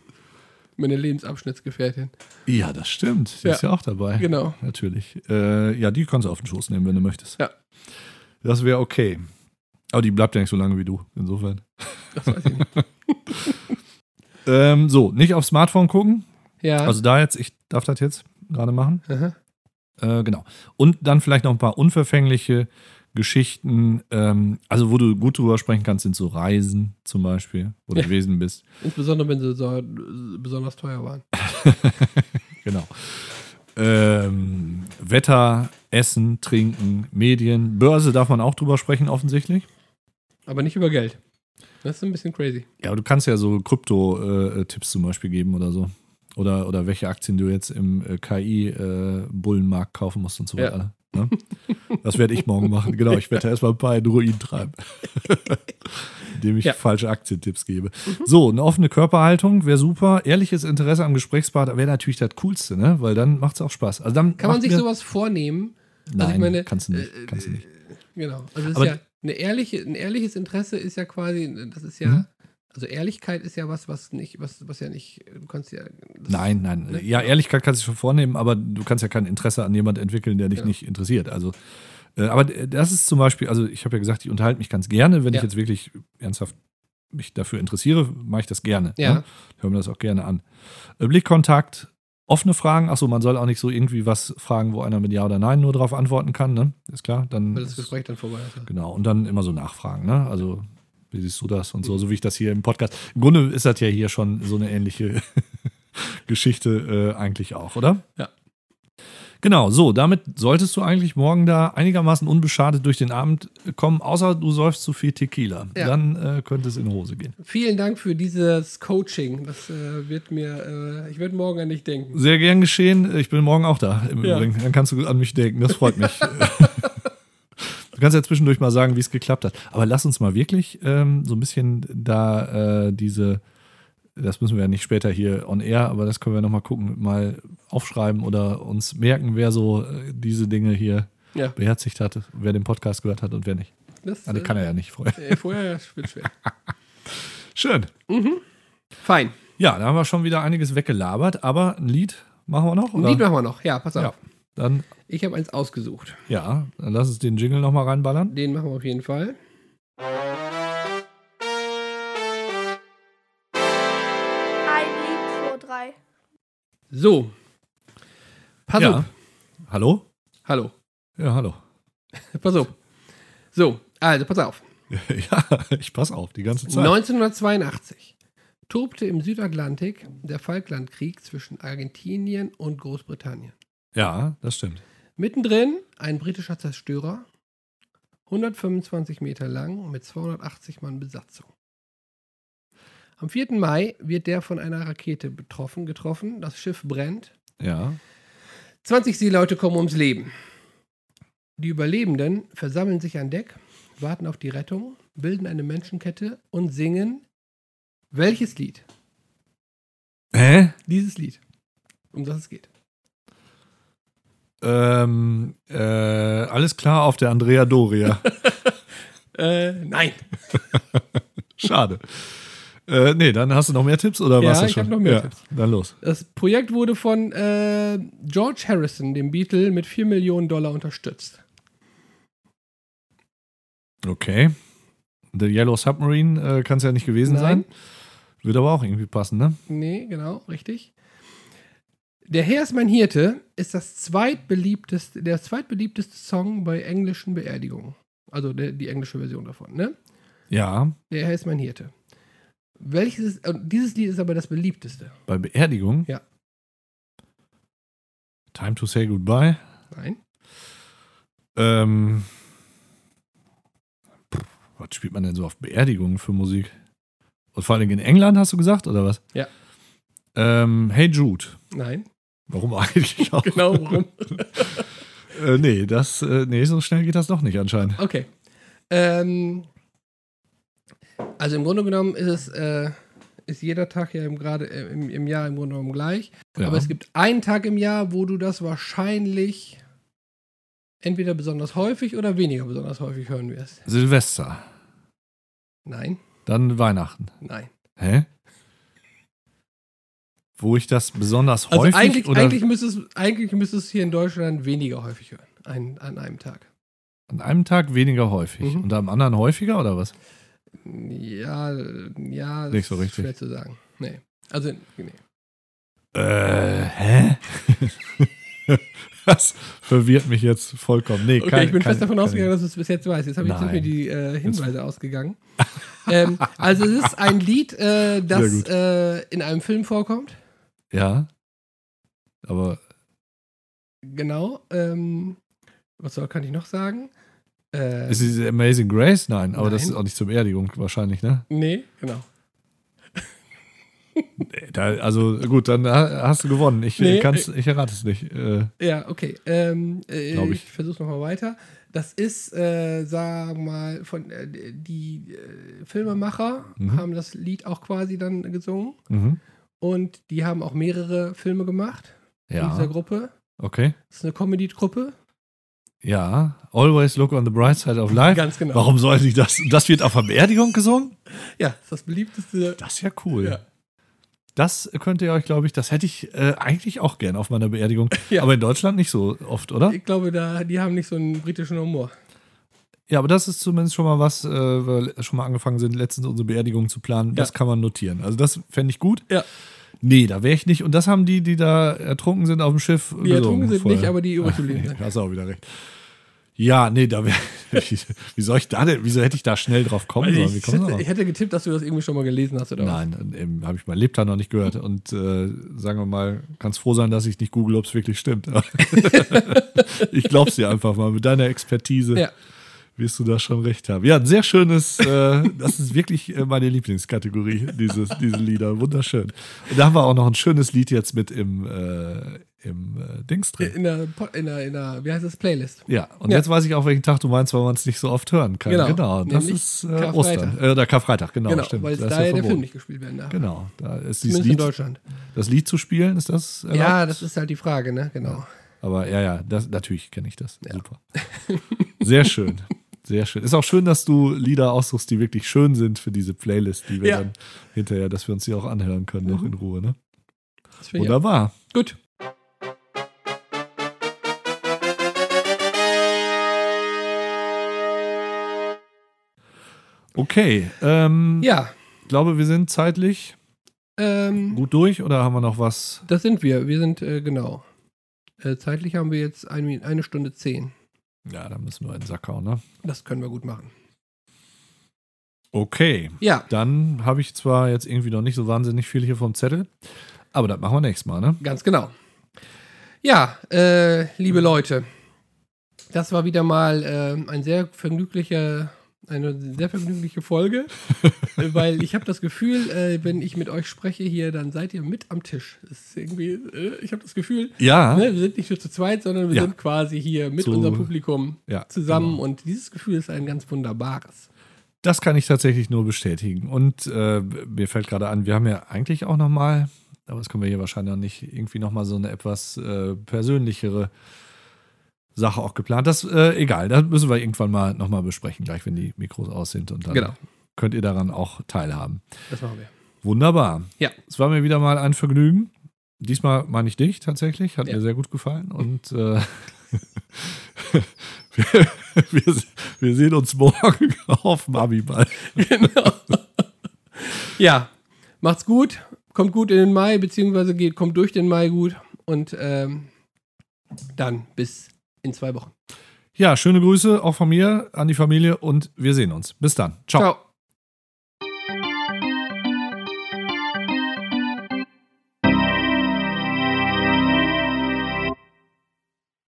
Meine Lebensabschnittsgefährtin. Ja, das stimmt. Die Ja. ist ja auch dabei. Genau. Natürlich. Äh, ja, die kannst du auf den Schoß nehmen, wenn du möchtest. Ja. Das wäre okay. Aber die bleibt ja nicht so lange wie du, insofern. Das weiß ich nicht. (laughs) Ähm, so, nicht aufs Smartphone gucken. Ja. Also da jetzt, ich darf das jetzt gerade machen. Äh, genau. Und dann vielleicht noch ein paar unverfängliche Geschichten. Ähm, also, wo du gut drüber sprechen kannst, sind so Reisen zum Beispiel, wo du Ja. gewesen bist. Insbesondere, wenn sie so, besonders teuer waren. (laughs) Genau. Ähm, Wetter, Essen, Trinken, Medien. Börse darf man auch drüber sprechen, offensichtlich. Aber nicht über Geld. Das ist ein bisschen crazy. Ja, aber du kannst ja so Krypto-Tipps zum Beispiel geben oder so. Oder, oder welche Aktien du jetzt im äh, KI-Bullenmarkt kaufen musst und so Ja. weiter. Ne? Das werde ich morgen machen. Genau, ich werde erstmal ein paar in Ruin treiben. (laughs) Indem ich Ja. falsche Aktientipps gebe. So, eine offene Körperhaltung wäre super. Ehrliches Interesse am Gesprächspartner wäre natürlich das Coolste, ne? Weil dann macht es auch Spaß. Also dann Kann man sich sowas vornehmen? Nein, also meine, kannst du nicht. äh, kannst du nicht. Genau. Also es Aber- ist ja eine ehrliche, ein ehrliches Interesse ist ja quasi, das ist ja, Mhm. also Ehrlichkeit ist ja was, was nicht, was, was ja nicht, du kannst ja. das- Nein, nein. Ne? Ja, Ehrlichkeit kannst du schon vornehmen, aber du kannst ja kein Interesse an jemand entwickeln, der dich Genau. nicht interessiert. Also, äh, aber das ist zum Beispiel, also ich habe ja gesagt, ich unterhalte mich ganz gerne, wenn Ja. ich jetzt wirklich ernsthaft mich dafür interessiere, mache ich das gerne. Ja. Ne? Höre mir das auch gerne an. Äh, Blickkontakt, offene Fragen. Achso, man soll auch nicht so irgendwie was fragen, wo einer mit Ja oder Nein nur drauf antworten kann, ne? Ist klar. Dann Weil das Gespräch dann vorbei ist. Genau, und dann immer so nachfragen, ne? Also, wie siehst du das und so, so wie ich das hier im Podcast. Im Grunde ist das ja hier schon so eine ähnliche (laughs) Geschichte äh, eigentlich auch, oder? Ja. Genau, so, damit solltest du eigentlich morgen da einigermaßen unbeschadet durch den Abend kommen, außer du säufst zu viel Tequila. Ja. Dann äh, könnte es in Hose gehen. Vielen Dank für dieses Coaching. Das äh, wird mir, äh, ich werde morgen an dich denken. Sehr gern geschehen. Ich bin morgen auch da im Ja. Übrigen. Dann kannst du an mich denken. Das freut mich. (laughs) (laughs) du kannst ja zwischendurch mal sagen, wie es geklappt hat. Aber lass uns mal wirklich ähm, so ein bisschen da äh, diese, das müssen wir ja nicht später hier on air, aber das können wir nochmal gucken, mal aufschreiben oder uns merken, wer so äh, diese Dinge hier Ja, beherzigt hat, wer den Podcast gehört hat und wer nicht. das Also kann er ja nicht vorher. äh, vorher wird schwer. (laughs) Schön. Fein. Ja, da haben wir schon wieder einiges weggelabert, aber ein Lied machen wir noch? Ein Oder? Lied machen wir noch. Ja, pass auf. Ja. Dann, Ich habe eins ausgesucht. ja, dann lass uns den Jingle nochmal reinballern. Den machen wir auf jeden Fall. Drei. So. Pass ja. auf. Hallo? Hallo. Ja, hallo. (laughs) Pass auf. So, also pass auf. (laughs) ja, ich pass auf, die ganze Zeit. 1982 tobte im Südatlantik der Falklandkrieg zwischen Argentinien und Großbritannien. Ja, das stimmt. Mittendrin ein britischer Zerstörer, 125 Meter lang mit 280 Mann Besatzung. Am 4. Mai wird der von einer Rakete betroffen, getroffen. Das Schiff brennt. Ja. 20 Seeleute kommen ums Leben. Die Überlebenden versammeln sich an Deck, warten auf die Rettung, bilden eine Menschenkette und singen welches Lied? Hä? Dieses Lied. Um das es geht. Ähm, äh, alles klar auf der Andrea Doria. (laughs) Äh, nein. (laughs) Schade. Äh, nee, dann hast du noch mehr Tipps oder Ja, was? ich hab noch mehr Tipps. Dann los. Das Projekt wurde von äh, George Harrison, dem Beatle, mit 4 Millionen Dollar unterstützt. Okay. The Yellow Submarine äh, kann es ja nicht gewesen Nein. sein. Wird aber auch irgendwie passen, ne? Nee, genau, richtig. Der Herr ist mein Hirte ist das zweitbeliebteste, der zweitbeliebteste Song bei englischen Beerdigungen. Also der, die englische Version davon, ne? Ja, Der Herr ist mein Hirte. Welches, äh, dieses Lied ist aber das beliebteste. bei Beerdigung. Ja. Time to say goodbye. Nein? Ähm, pff, was spielt man denn so auf Beerdigungen für Musik? Und vor allem in England, hast du gesagt, oder was? Ja. Ähm, hey Jude. Nein? Warum eigentlich (laughs) auch? Genau, warum? (laughs) Äh, nee, das, äh, nee, so schnell geht das doch nicht anscheinend. Okay. Ähm, also im Grunde genommen ist es, äh, ist jeder Tag ja im, gerade äh, im, im Jahr im Grunde genommen gleich. Ja. Aber es gibt einen Tag im Jahr, wo du das wahrscheinlich entweder besonders häufig oder weniger besonders häufig hören wirst. Silvester. Nein, Dann Weihnachten. nein. Hä? Wo ich das besonders Also häufig eigentlich, oder eigentlich, müsste es, eigentlich müsste es hier in Deutschland weniger häufig hören. Ein, an einem Tag. an einem Tag weniger häufig Mhm. und am anderen häufiger oder was? Ja, ja. Nicht so ist richtig. Schwer zu sagen. Nee. Also, nee. Äh, hä? (laughs) das verwirrt mich jetzt vollkommen. Nee, Okay, kann- ich bin kann- fest davon ausgegangen, dass du es bis jetzt weißt. Jetzt habe ich sind mir die äh, Hinweise ausgegangen. (laughs) ähm, also es ist ein Lied, äh, das äh, in einem Film vorkommt. Ja. Aber Genau. Ähm, was soll, kann ich noch sagen? Äh, ist es Amazing Grace? Nein, aber das Nein. ist auch nicht zum Beerdigung wahrscheinlich, ne? nee, genau. Da, also gut, dann ha- hast du gewonnen. Ich, Nee, äh, kann's, ich errate es nicht. Äh, Ja, okay. Ähm, äh, ich ich. versuche nochmal weiter. Das ist, äh, sagen wir mal, von äh, die äh, Filmemacher Mhm. haben das Lied auch quasi dann gesungen. mhm. Und die haben auch mehrere Filme gemacht in dieser Ja, Gruppe. okay. Das ist eine Comedy-Gruppe. Ja, Always Look on the Bright Side of Life. Ganz genau. Warum soll ich das? Das wird auf der Beerdigung gesungen? Ja, das ist das beliebteste. Das ist ja cool. Ja. Das könnt ihr euch, glaube ich, das hätte ich äh, eigentlich auch gern auf meiner Beerdigung. (laughs) Ja. Aber in Deutschland nicht so oft, oder? Ich glaube, da, die haben nicht so einen britischen Humor. Ja, aber das ist zumindest schon mal was, äh, wir schon mal angefangen sind, letztens unsere Beerdigung zu planen. Das Ja. kann man notieren. Also das fände ich gut. Ja. Nee, da wäre ich nicht. Und das haben die, die da ertrunken sind auf dem Schiff. Die ertrunken sind vorher. nicht, aber die übrig (laughs) geblieben sind. Hast auch wieder recht. Ja, nee, da wäre. (laughs) wie, soll ich da denn, wieso hätte ich da schnell drauf kommen sollen? Ich du hätte, ich hätte getippt, dass du das irgendwie schon mal gelesen hast, oder was? Nein, ähm, habe ich mein Lebtag noch nicht gehört. Und äh, sagen wir mal, kannst froh sein, dass ich nicht google, ob es wirklich stimmt. (laughs) ich glaub's dir einfach mal. Mit deiner Expertise Ja. Wirst du da schon recht haben. Ja, ein sehr schönes, äh, das ist wirklich äh, meine Lieblingskategorie, dieses, diese Lieder. Wunderschön. Und da haben wir auch noch ein schönes Lied jetzt mit im, äh, im äh, Dings drin. In der, in, der, in der, wie heißt das, Playlist? Ja, und Ja. jetzt weiß ich auch, welchen Tag du meinst, weil man es nicht so oft hören kann. Genau. Genau, das Nämlich ist äh, Karfreitag. Ostern. Äh, oder Karfreitag, genau, Genau, stimmt. weil da ja der. Film nicht gespielt werden darf. Genau, da ist dieses Zumindest in Lied, Deutschland. das Lied zu spielen, ist das erlaubt? Ja, das ist halt die Frage, ne? Genau. Aber ja, ja, das, natürlich kenne ich das. Ja. Super. Sehr schön. (laughs) Sehr schön. Ist auch schön, dass du Lieder aussuchst, die wirklich schön sind für diese Playlist, die wir Ja. dann hinterher, dass wir uns die auch anhören können, noch in Ruhe. Ne? Wunderbar. Gut. Okay. Ähm, Ja, Ich glaube, wir sind zeitlich ähm, gut durch oder haben wir noch was? das sind wir. Wir sind, äh, genau. Äh, zeitlich haben wir jetzt ein, eine Stunde zehn. Ja, da müssen wir in den Sack hauen, ne? Das können wir gut machen. Okay. Ja, Dann habe ich zwar jetzt irgendwie noch nicht so wahnsinnig viel hier vom Zettel, aber das machen wir nächstes Mal, ne? ganz genau. Ja, äh, liebe Leute, das war wieder mal äh, ein sehr vergnüglicher, eine sehr vergnügliche Folge, äh, (laughs) weil ich habe das Gefühl, äh, wenn ich mit euch spreche hier, dann seid ihr mit am Tisch. Das ist irgendwie, äh, ich habe das Gefühl, Ja. ne, wir sind nicht nur zu zweit, sondern wir Ja. sind quasi hier mit Zu- unserem Publikum ja zusammen genau. und dieses Gefühl ist ein ganz wunderbares. Das kann ich tatsächlich nur bestätigen. Und äh, mir fällt gerade an, wir haben ja eigentlich auch noch mal, aber das können wir hier wahrscheinlich noch nicht, irgendwie noch mal so eine etwas äh, persönlichere Sache auch geplant. Das, äh, egal, das müssen wir irgendwann mal noch mal besprechen, gleich wenn die Mikros aus sind. Und dann Genau. könnt ihr daran auch teilhaben. Das machen wir. Wunderbar. Ja. Es war mir wieder mal ein Vergnügen. Diesmal meine ich dich tatsächlich. Hat Ja. mir sehr gut gefallen. (laughs) Und äh, (laughs) wir, wir, wir sehen uns morgen (laughs) auf dem Abiball. genau. ja, macht's gut. Kommt gut in den Mai, beziehungsweise geht, kommt durch den Mai gut. Und ähm, dann bis in zwei Wochen. Ja, schöne Grüße auch von mir an die Familie und wir sehen uns. Bis dann. Ciao. Ciao.